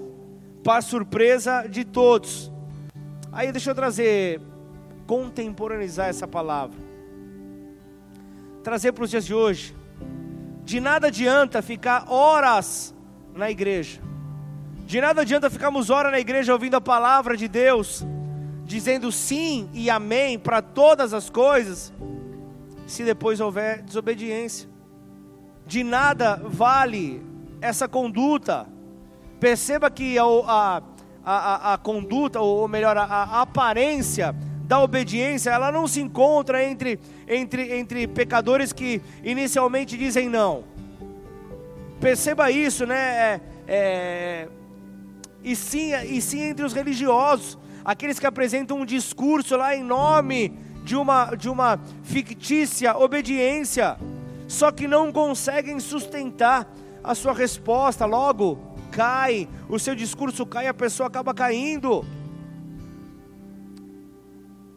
A: para surpresa de todos. Aí deixa eu trazer, contemporaneizar essa palavra. Trazer para os dias de hoje. De nada adianta ficar horas na igreja. De nada adianta ficarmos horas na igreja ouvindo a palavra de Deus, dizendo sim e amém para todas as coisas se depois houver desobediência. De nada vale essa conduta. Perceba que a, a, a, a conduta, ou melhor, a, a aparência da obediência, ela não se encontra entre, entre, entre pecadores que inicialmente dizem não. Perceba isso, né? É, é, e, sim, e sim entre os religiosos, aqueles que apresentam um discurso lá em nome de uma, de uma fictícia obediência, só que não conseguem sustentar a sua resposta, logo cai, o seu discurso cai, a pessoa acaba caindo.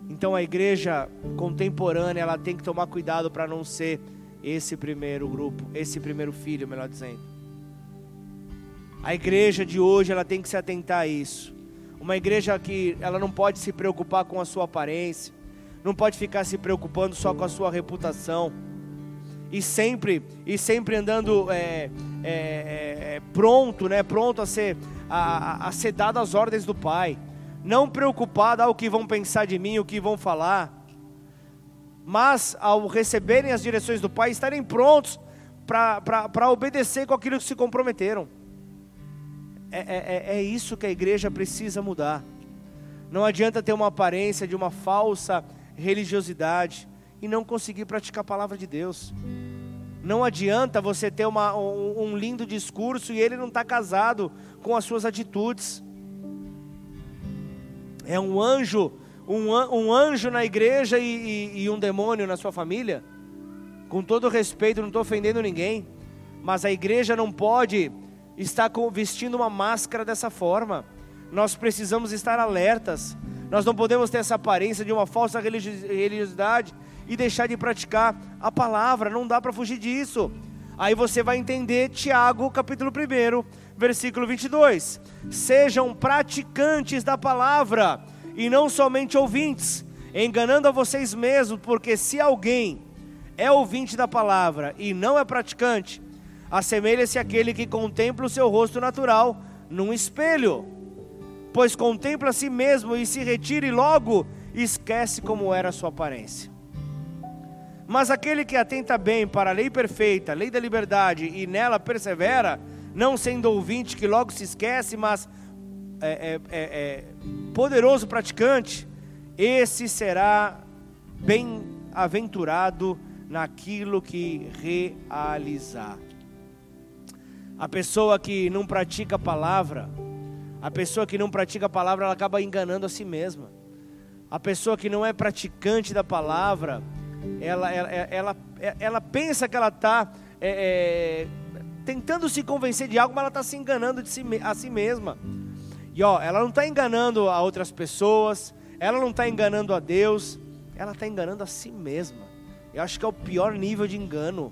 A: Então a igreja contemporânea, ela tem que tomar cuidado para não ser esse primeiro grupo, esse primeiro filho, melhor dizendo. A igreja de hoje, ela tem que se atentar a isso. Uma igreja que ela não pode se preocupar com a sua aparência, não pode ficar se preocupando só com a sua reputação e sempre e sempre andando é, é, é, pronto, né? Pronto a ser a, a ser dado as ordens do Pai, não preocupado ao que vão pensar de mim, o que vão falar, mas ao receberem as direções do Pai, estarem prontos para obedecer com aquilo que se comprometeram. É, é, é, é isso que a igreja precisa mudar. Não adianta ter uma aparência de uma falsa religiosidade e não conseguir praticar a palavra de Deus. Não adianta você ter uma, um, lindo discurso e ele não está casado com as suas atitudes. É um anjo, um, um anjo na igreja e, e, e um demônio na sua família. Com todo respeito, não estou ofendendo ninguém, mas a igreja não pode estar vestindo uma máscara dessa forma. Nós precisamos estar alertas. Nós não podemos ter essa aparência de uma falsa religiosidade e deixar de praticar a palavra, não dá para fugir disso. Aí você vai entender Tiago, capítulo 1, versículo 22. Sejam praticantes da palavra e não somente ouvintes, enganando a vocês mesmos, porque se alguém é ouvinte da palavra e não é praticante, assemelha-se àquele que contempla o seu rosto natural num espelho, pois contempla a si mesmo e se retira e logo esquece como era a sua aparência. Mas aquele que atenta bem para a lei perfeita, a lei da liberdade, e nela persevera, não sendo ouvinte que logo se esquece, mas é, é, é, é poderoso praticante, esse será bem-aventurado naquilo que realizar. A pessoa que não pratica a palavra, a pessoa que não pratica a palavra, ela acaba enganando a si mesma. A pessoa que não é praticante da palavra, ela, ela, ela, ela pensa que ela está é, é, tentando se convencer de algo, mas ela está se enganando de si, a si mesma. E ó, ela não está enganando a outras pessoas, ela não está enganando a Deus, ela está enganando a si mesma. Eu acho que é o pior nível de engano.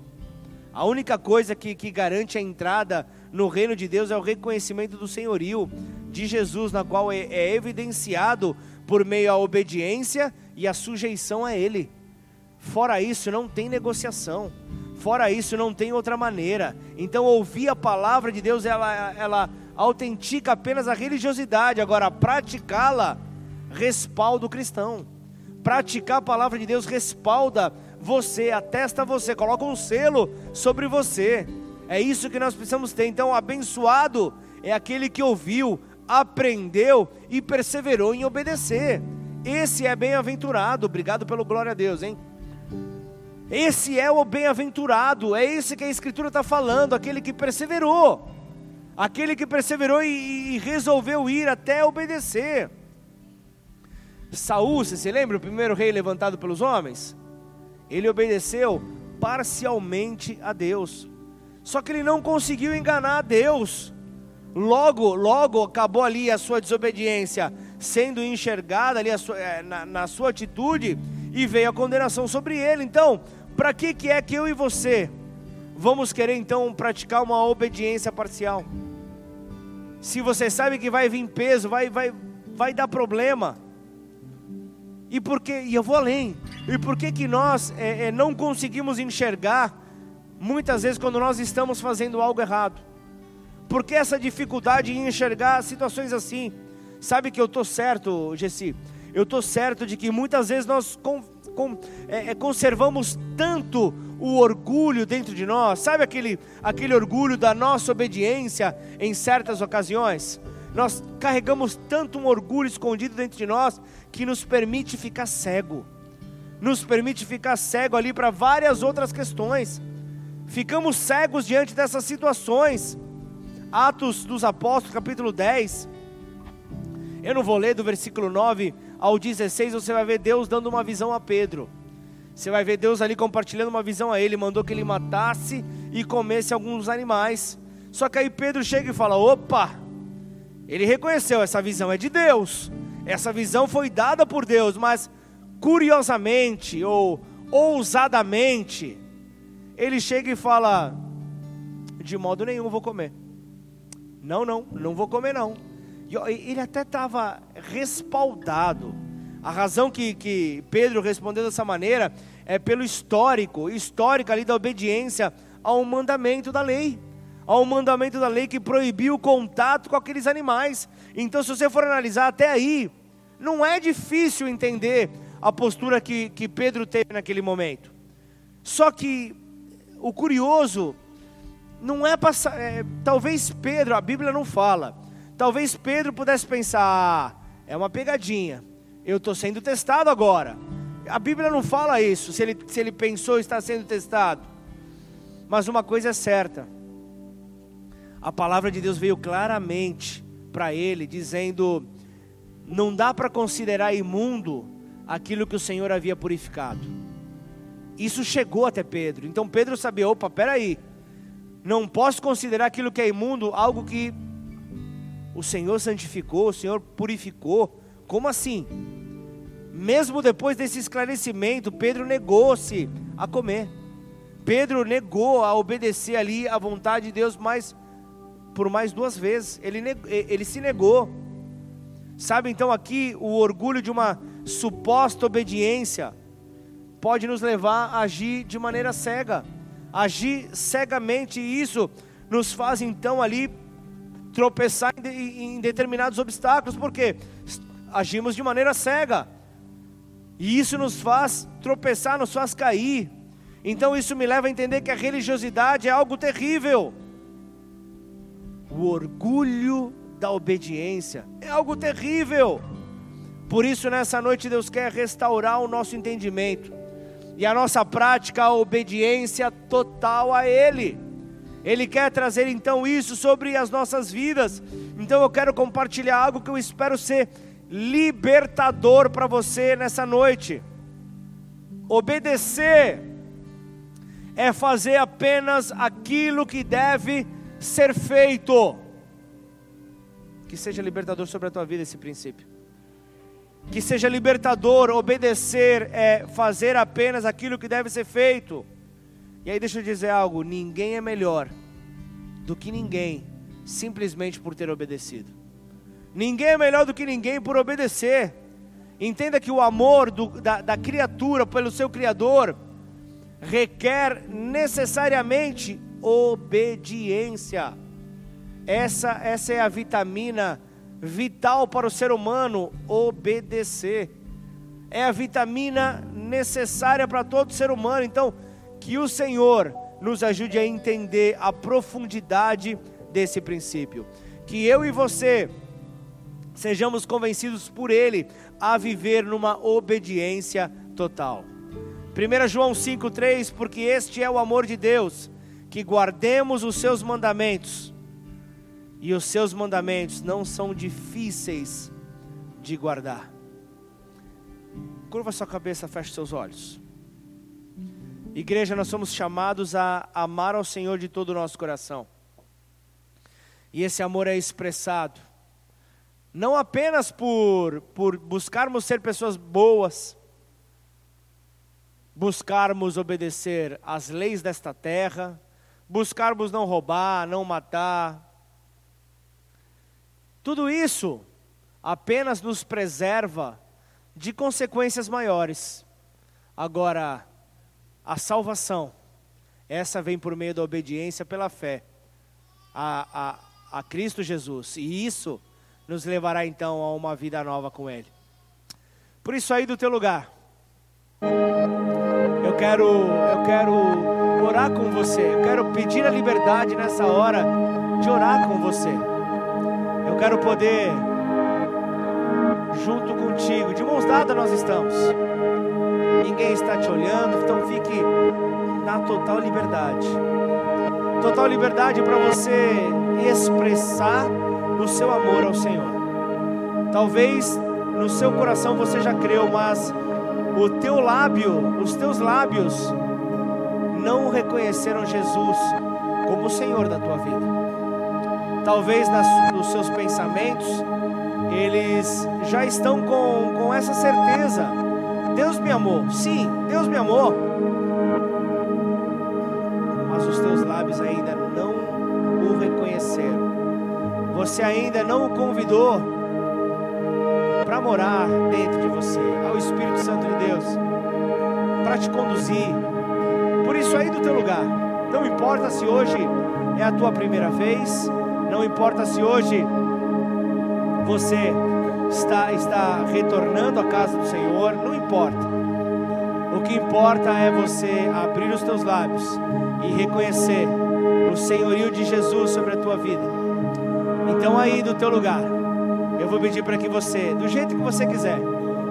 A: A única coisa que, que garante a entrada no reino de Deus é o reconhecimento do senhorio de Jesus, na qual é, é evidenciado por meio da obediência e a sujeição a Ele. Fora isso, não tem negociação. Fora isso, não tem outra maneira. Então, ouvir a palavra de Deus, ela, ela autentica apenas a religiosidade. Agora, praticá-la respalda o cristão. Praticar a palavra de Deus respalda você, atesta você, coloca um selo sobre você. É isso que nós precisamos ter. Então, abençoado é aquele que ouviu, aprendeu e perseverou em obedecer. Esse é bem-aventurado. Obrigado pelo glória a Deus, hein? Esse é o bem-aventurado, é esse que a Escritura está falando, aquele que perseverou, aquele que perseverou e, e, resolveu ir até obedecer. Saul, você se lembra, o primeiro rei levantado pelos homens? Ele obedeceu parcialmente a Deus, só que ele não conseguiu enganar Deus. Logo, logo acabou ali a sua desobediência sendo enxergada ali sua, eh, na, na sua atitude e veio a condenação sobre ele. Então, para que, que é que eu e você vamos querer então praticar uma obediência parcial? Se você sabe que vai vir peso, vai, vai, vai dar problema. E por que, e eu vou além, e por que que nós é, é, não conseguimos enxergar, muitas vezes quando nós estamos fazendo algo errado? Por que essa dificuldade em enxergar situações assim? Sabe que eu estou certo, Gessi? Eu estou certo de que muitas vezes nós com, é, é, conservamos tanto o orgulho dentro de nós, sabe aquele, aquele orgulho da nossa obediência em certas ocasiões? Nós carregamos tanto um orgulho escondido dentro de nós que nos permite ficar cego, nos permite ficar cego ali para várias outras questões. Ficamos cegos diante dessas situações. Atos dos Apóstolos, capítulo 10. Eu não vou ler do versículo 9 ao 16 você vai ver Deus dando uma visão a Pedro. Você vai ver Deus ali compartilhando uma visão a ele, mandou que ele matasse e comesse alguns animais. Só que aí Pedro chega e fala: opa, ele reconheceu, essa visão é de Deus, essa visão foi dada por Deus, mas curiosamente ou ousadamente, ele chega e fala: de modo nenhum vou comer. Não, não, não vou comer não. E ele até estava respaldado. A razão que, que Pedro respondeu dessa maneira é pelo histórico, histórico ali da obediência ao mandamento da lei, ao mandamento da lei que proibiu o contato com aqueles animais. Então, se você for analisar até aí, não é difícil entender a postura que, que Pedro teve naquele momento. Só que o curioso não é passar. É, talvez Pedro, a Bíblia não fala. Talvez Pedro pudesse pensar: ah, é uma pegadinha. Eu estou sendo testado agora. A Bíblia não fala isso, se ele, se ele pensou estar sendo testado. Mas uma coisa é certa: a palavra de Deus veio claramente para ele, dizendo: não dá para considerar imundo aquilo que o Senhor havia purificado. Isso chegou até Pedro. Então Pedro sabia: opa, peraí. Não posso considerar aquilo que é imundo algo que o Senhor santificou, o Senhor purificou. Como assim? Mesmo depois desse esclarecimento, Pedro negou-se a comer. Pedro negou a obedecer ali à vontade de Deus mais por mais duas vezes. Ele, ele se negou. Sabe então aqui o orgulho de uma suposta obediência pode nos levar a agir de maneira cega, agir cegamente, e isso nos faz então ali tropeçar em, em determinados obstáculos, porque agimos de maneira cega, e isso nos faz tropeçar, nos faz cair. Então isso me leva a entender que a religiosidade é algo terrível. O orgulho da obediência é algo terrível. Por isso, nessa noite, Deus quer restaurar o nosso entendimento e a nossa prática, a obediência total a Ele. Ele quer trazer então isso sobre as nossas vidas. Então eu quero compartilhar algo que eu espero ser libertador para você nessa noite. Obedecer é fazer apenas aquilo que deve ser feito. Que seja libertador sobre a tua vida esse princípio. Que seja libertador, obedecer é fazer apenas aquilo que deve ser feito. E aí deixa eu dizer algo: ninguém é melhor do que ninguém simplesmente por ter obedecido. Ninguém é melhor do que ninguém por obedecer. Entenda que o amor do, da, da criatura pelo seu Criador requer necessariamente obediência. Essa, essa é a vitamina vital para o ser humano, obedecer. É a vitamina necessária para todo ser humano. Então, que o Senhor nos ajude a entender a profundidade desse princípio. Que eu e você sejamos convencidos por Ele a viver numa obediência total. 1 João 5,3: Porque este é o amor de Deus, que guardemos os seus mandamentos e os seus mandamentos não são difíceis de guardar. Curva sua cabeça, feche seus olhos. Igreja, nós somos chamados a amar ao Senhor de todo o nosso coração. E esse amor é expressado não apenas por, por buscarmos ser pessoas boas, buscarmos obedecer às leis desta terra, buscarmos não roubar, não matar, tudo isso apenas nos preserva de consequências maiores. Agora, a salvação, essa vem por meio da obediência pela fé a, a, a Cristo Jesus. E isso nos levará então a uma vida nova com Ele. Por isso aí do teu lugar, eu quero, eu quero orar com você. Eu quero pedir a liberdade nessa hora de orar com você quero poder, junto contigo, de mãos dadas nós estamos. Ninguém está te olhando, então fique na total liberdade. Total liberdade para você expressar o seu amor ao Senhor. Talvez no seu coração você já creu, mas o teu lábio, os teus lábios não reconheceram Jesus como o Senhor da tua vida. Talvez nos seus pensamentos, eles já estão com, com essa certeza Deus me amou. Sim, Deus me amou. Mas os teus lábios ainda não o reconheceram. Você ainda não o convidou para morar dentro de você, ao Espírito Santo de Deus, para te conduzir. Isso aí do teu lugar. Não importa se hoje é a tua primeira vez, não importa se hoje você está, está retornando à casa do Senhor, não importa. O que importa é você abrir os teus lábios e reconhecer o senhorio de Jesus sobre a tua vida. Então aí do teu lugar, eu vou pedir para que você, do jeito que você quiser,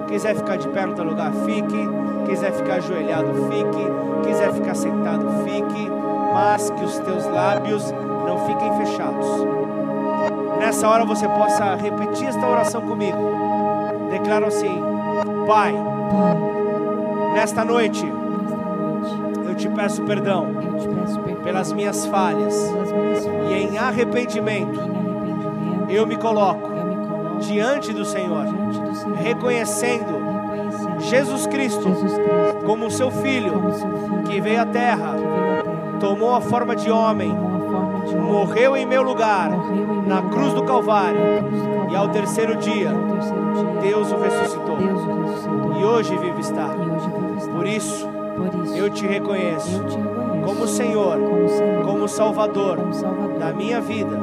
A: quiser ficar de pé no teu lugar, fique, quiser ficar ajoelhado, fique, quiser ficar sentado, fique, mas que os teus lábios não fiquem fechados. Nessa hora você possa repetir esta oração comigo. Declaro assim: Pai, nesta noite eu te peço perdão pelas minhas falhas e em arrependimento eu me coloco diante do Senhor reconhecendo Jesus Cristo como seu filho que veio à terra, tomou a forma de homem, morreu em meu lugar na cruz do Calvário e ao terceiro dia Deus o ressuscitou. E hoje vive está. Por isso eu te reconheço como Senhor,
B: como
A: Salvador da minha vida.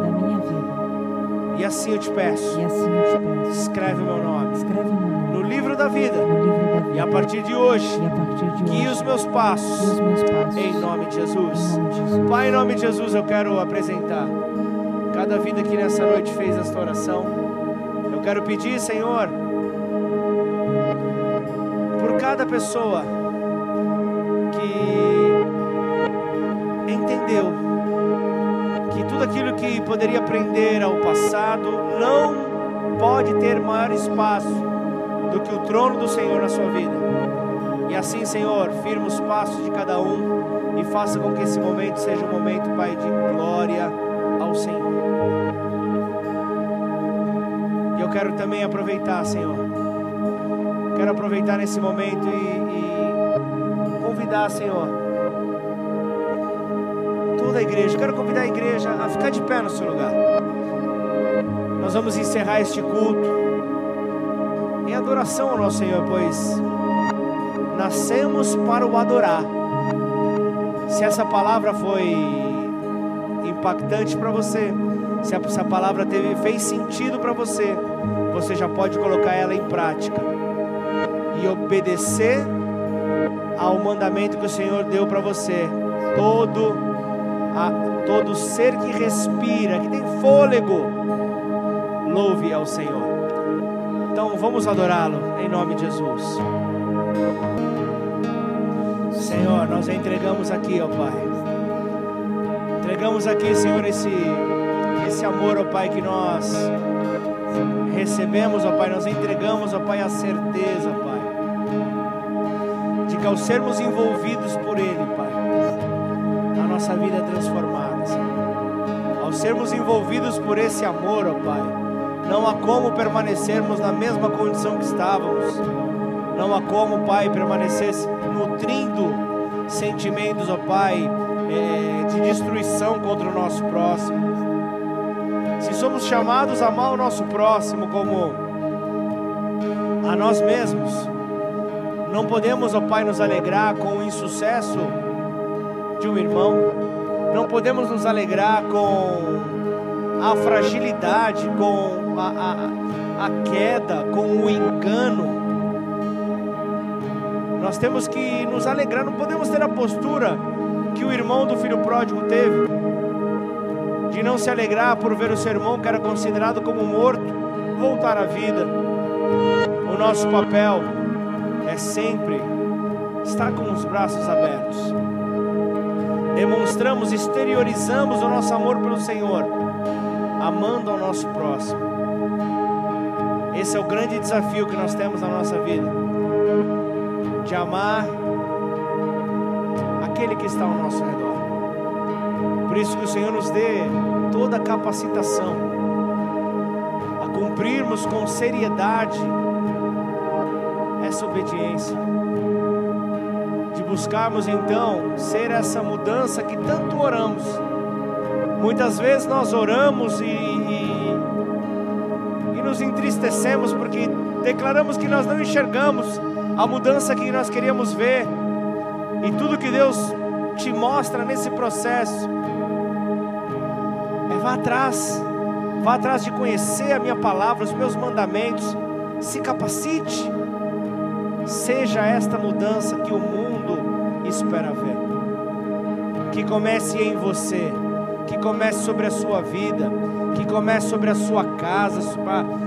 A: E assim eu te peço,
B: e assim eu te peço.
A: Escreve o meu nome
B: escreve meu nome.
A: No livro da vida.
B: Livro da vida
A: e a partir de hoje
B: e a partir de
A: guie
B: hoje
A: os meus
B: guie
A: passos
B: os meus passos.
A: Em nome de Jesus.
B: em nome de Jesus.
A: Pai, em nome de Jesus, eu quero apresentar. Cada vida que nessa noite fez esta oração. Eu quero pedir, Senhor, por cada pessoa que entendeu que tudo aquilo que poderia prender ao passado não pode ter maior espaço do que o trono do Senhor na sua vida. E assim, Senhor, firma os passos de cada um e faça com que esse momento seja um momento, Pai, de glória ao Senhor. E eu quero também aproveitar, Senhor. Quero aproveitar nesse momento e, e convidar, Senhor, toda a igreja. Quero convidar a igreja a ficar de pé no seu lugar. Nós vamos encerrar este culto em adoração ao nosso Senhor, pois nascemos para o adorar. Se essa palavra foi impactante para você, se essa palavra teve, fez sentido para você, você já pode colocar ela em prática e obedecer ao mandamento que o Senhor deu para você. Todo, a, todo ser que respira, que tem fôlego, louve ao Senhor. Então vamos adorá-lo em nome de Jesus. Senhor, nós entregamos aqui, ó Pai. Entregamos aqui, Senhor, esse, esse amor, ó Pai, que nós recebemos, ó Pai. Nós entregamos, ó Pai, a certeza, Pai, de que ao sermos envolvidos por Ele, Pai, a nossa vida é transformada, Senhor. Ao sermos envolvidos por esse amor, ó Pai, não há como permanecermos na mesma condição que estávamos. Não há como, Pai, permanecer nutrindo sentimentos, ó Pai, eh, de destruição contra o nosso próximo. Se somos chamados a amar o nosso próximo como a nós mesmos, não podemos, ó Pai, nos alegrar com o insucesso de um irmão, não podemos nos alegrar com a fragilidade, com a, a, a queda, com o engano. Nós temos que nos alegrar, não podemos ter a postura que o irmão do filho pródigo teve, de não se alegrar por ver o seu irmão que era considerado como morto voltar à vida. O nosso papel é sempre estar com os braços abertos. Demonstramos, exteriorizamos o nosso amor pelo Senhor, amando ao nosso próximo. Esse é o grande desafio que nós temos na nossa vida de amar aquele que está ao nosso redor. Por isso que o Senhor nos dê toda a capacitação a cumprirmos com seriedade essa obediência. De buscarmos então ser essa mudança que tanto oramos. Muitas vezes nós oramos e, nos entristecemos porque declaramos que nós não enxergamos a mudança que nós queríamos ver. E tudo que Deus te mostra nesse processo é vá atrás, vá atrás de conhecer a minha palavra, os meus mandamentos, se capacite, seja esta mudança que o mundo espera ver, que comece em você, que comece sobre a sua vida, que comece sobre a sua casa, comece a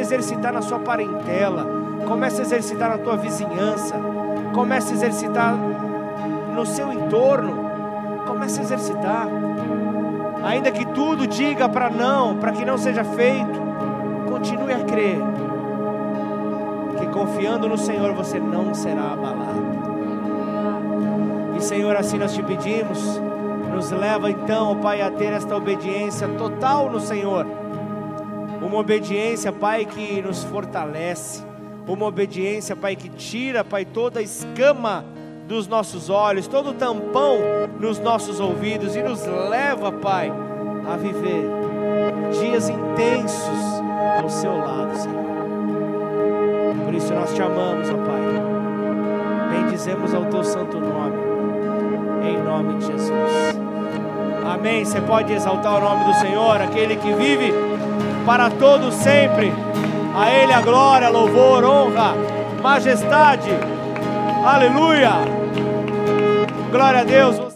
A: exercitar na sua parentela, comece a exercitar na tua vizinhança, comece a exercitar no seu entorno, comece a exercitar. Ainda que tudo diga para não, para que não seja feito, continue a crer que confiando no Senhor você não será abalado. E Senhor, assim nós te pedimos, nos leva então, Pai, a ter esta obediência total no Senhor. Uma obediência, Pai, que nos fortalece. Uma obediência, Pai, que tira, Pai, toda a escama dos nossos olhos, todo o tampão nos nossos ouvidos e nos leva, Pai, a viver dias intensos ao seu lado, Senhor. Por isso nós te amamos, ó Pai. Bendizemos ao teu santo nome, em nome de Jesus. Amém. Você pode exaltar o nome do Senhor, aquele que vive para todos sempre. A Ele a glória, louvor, honra, majestade. Aleluia. Glória a Deus.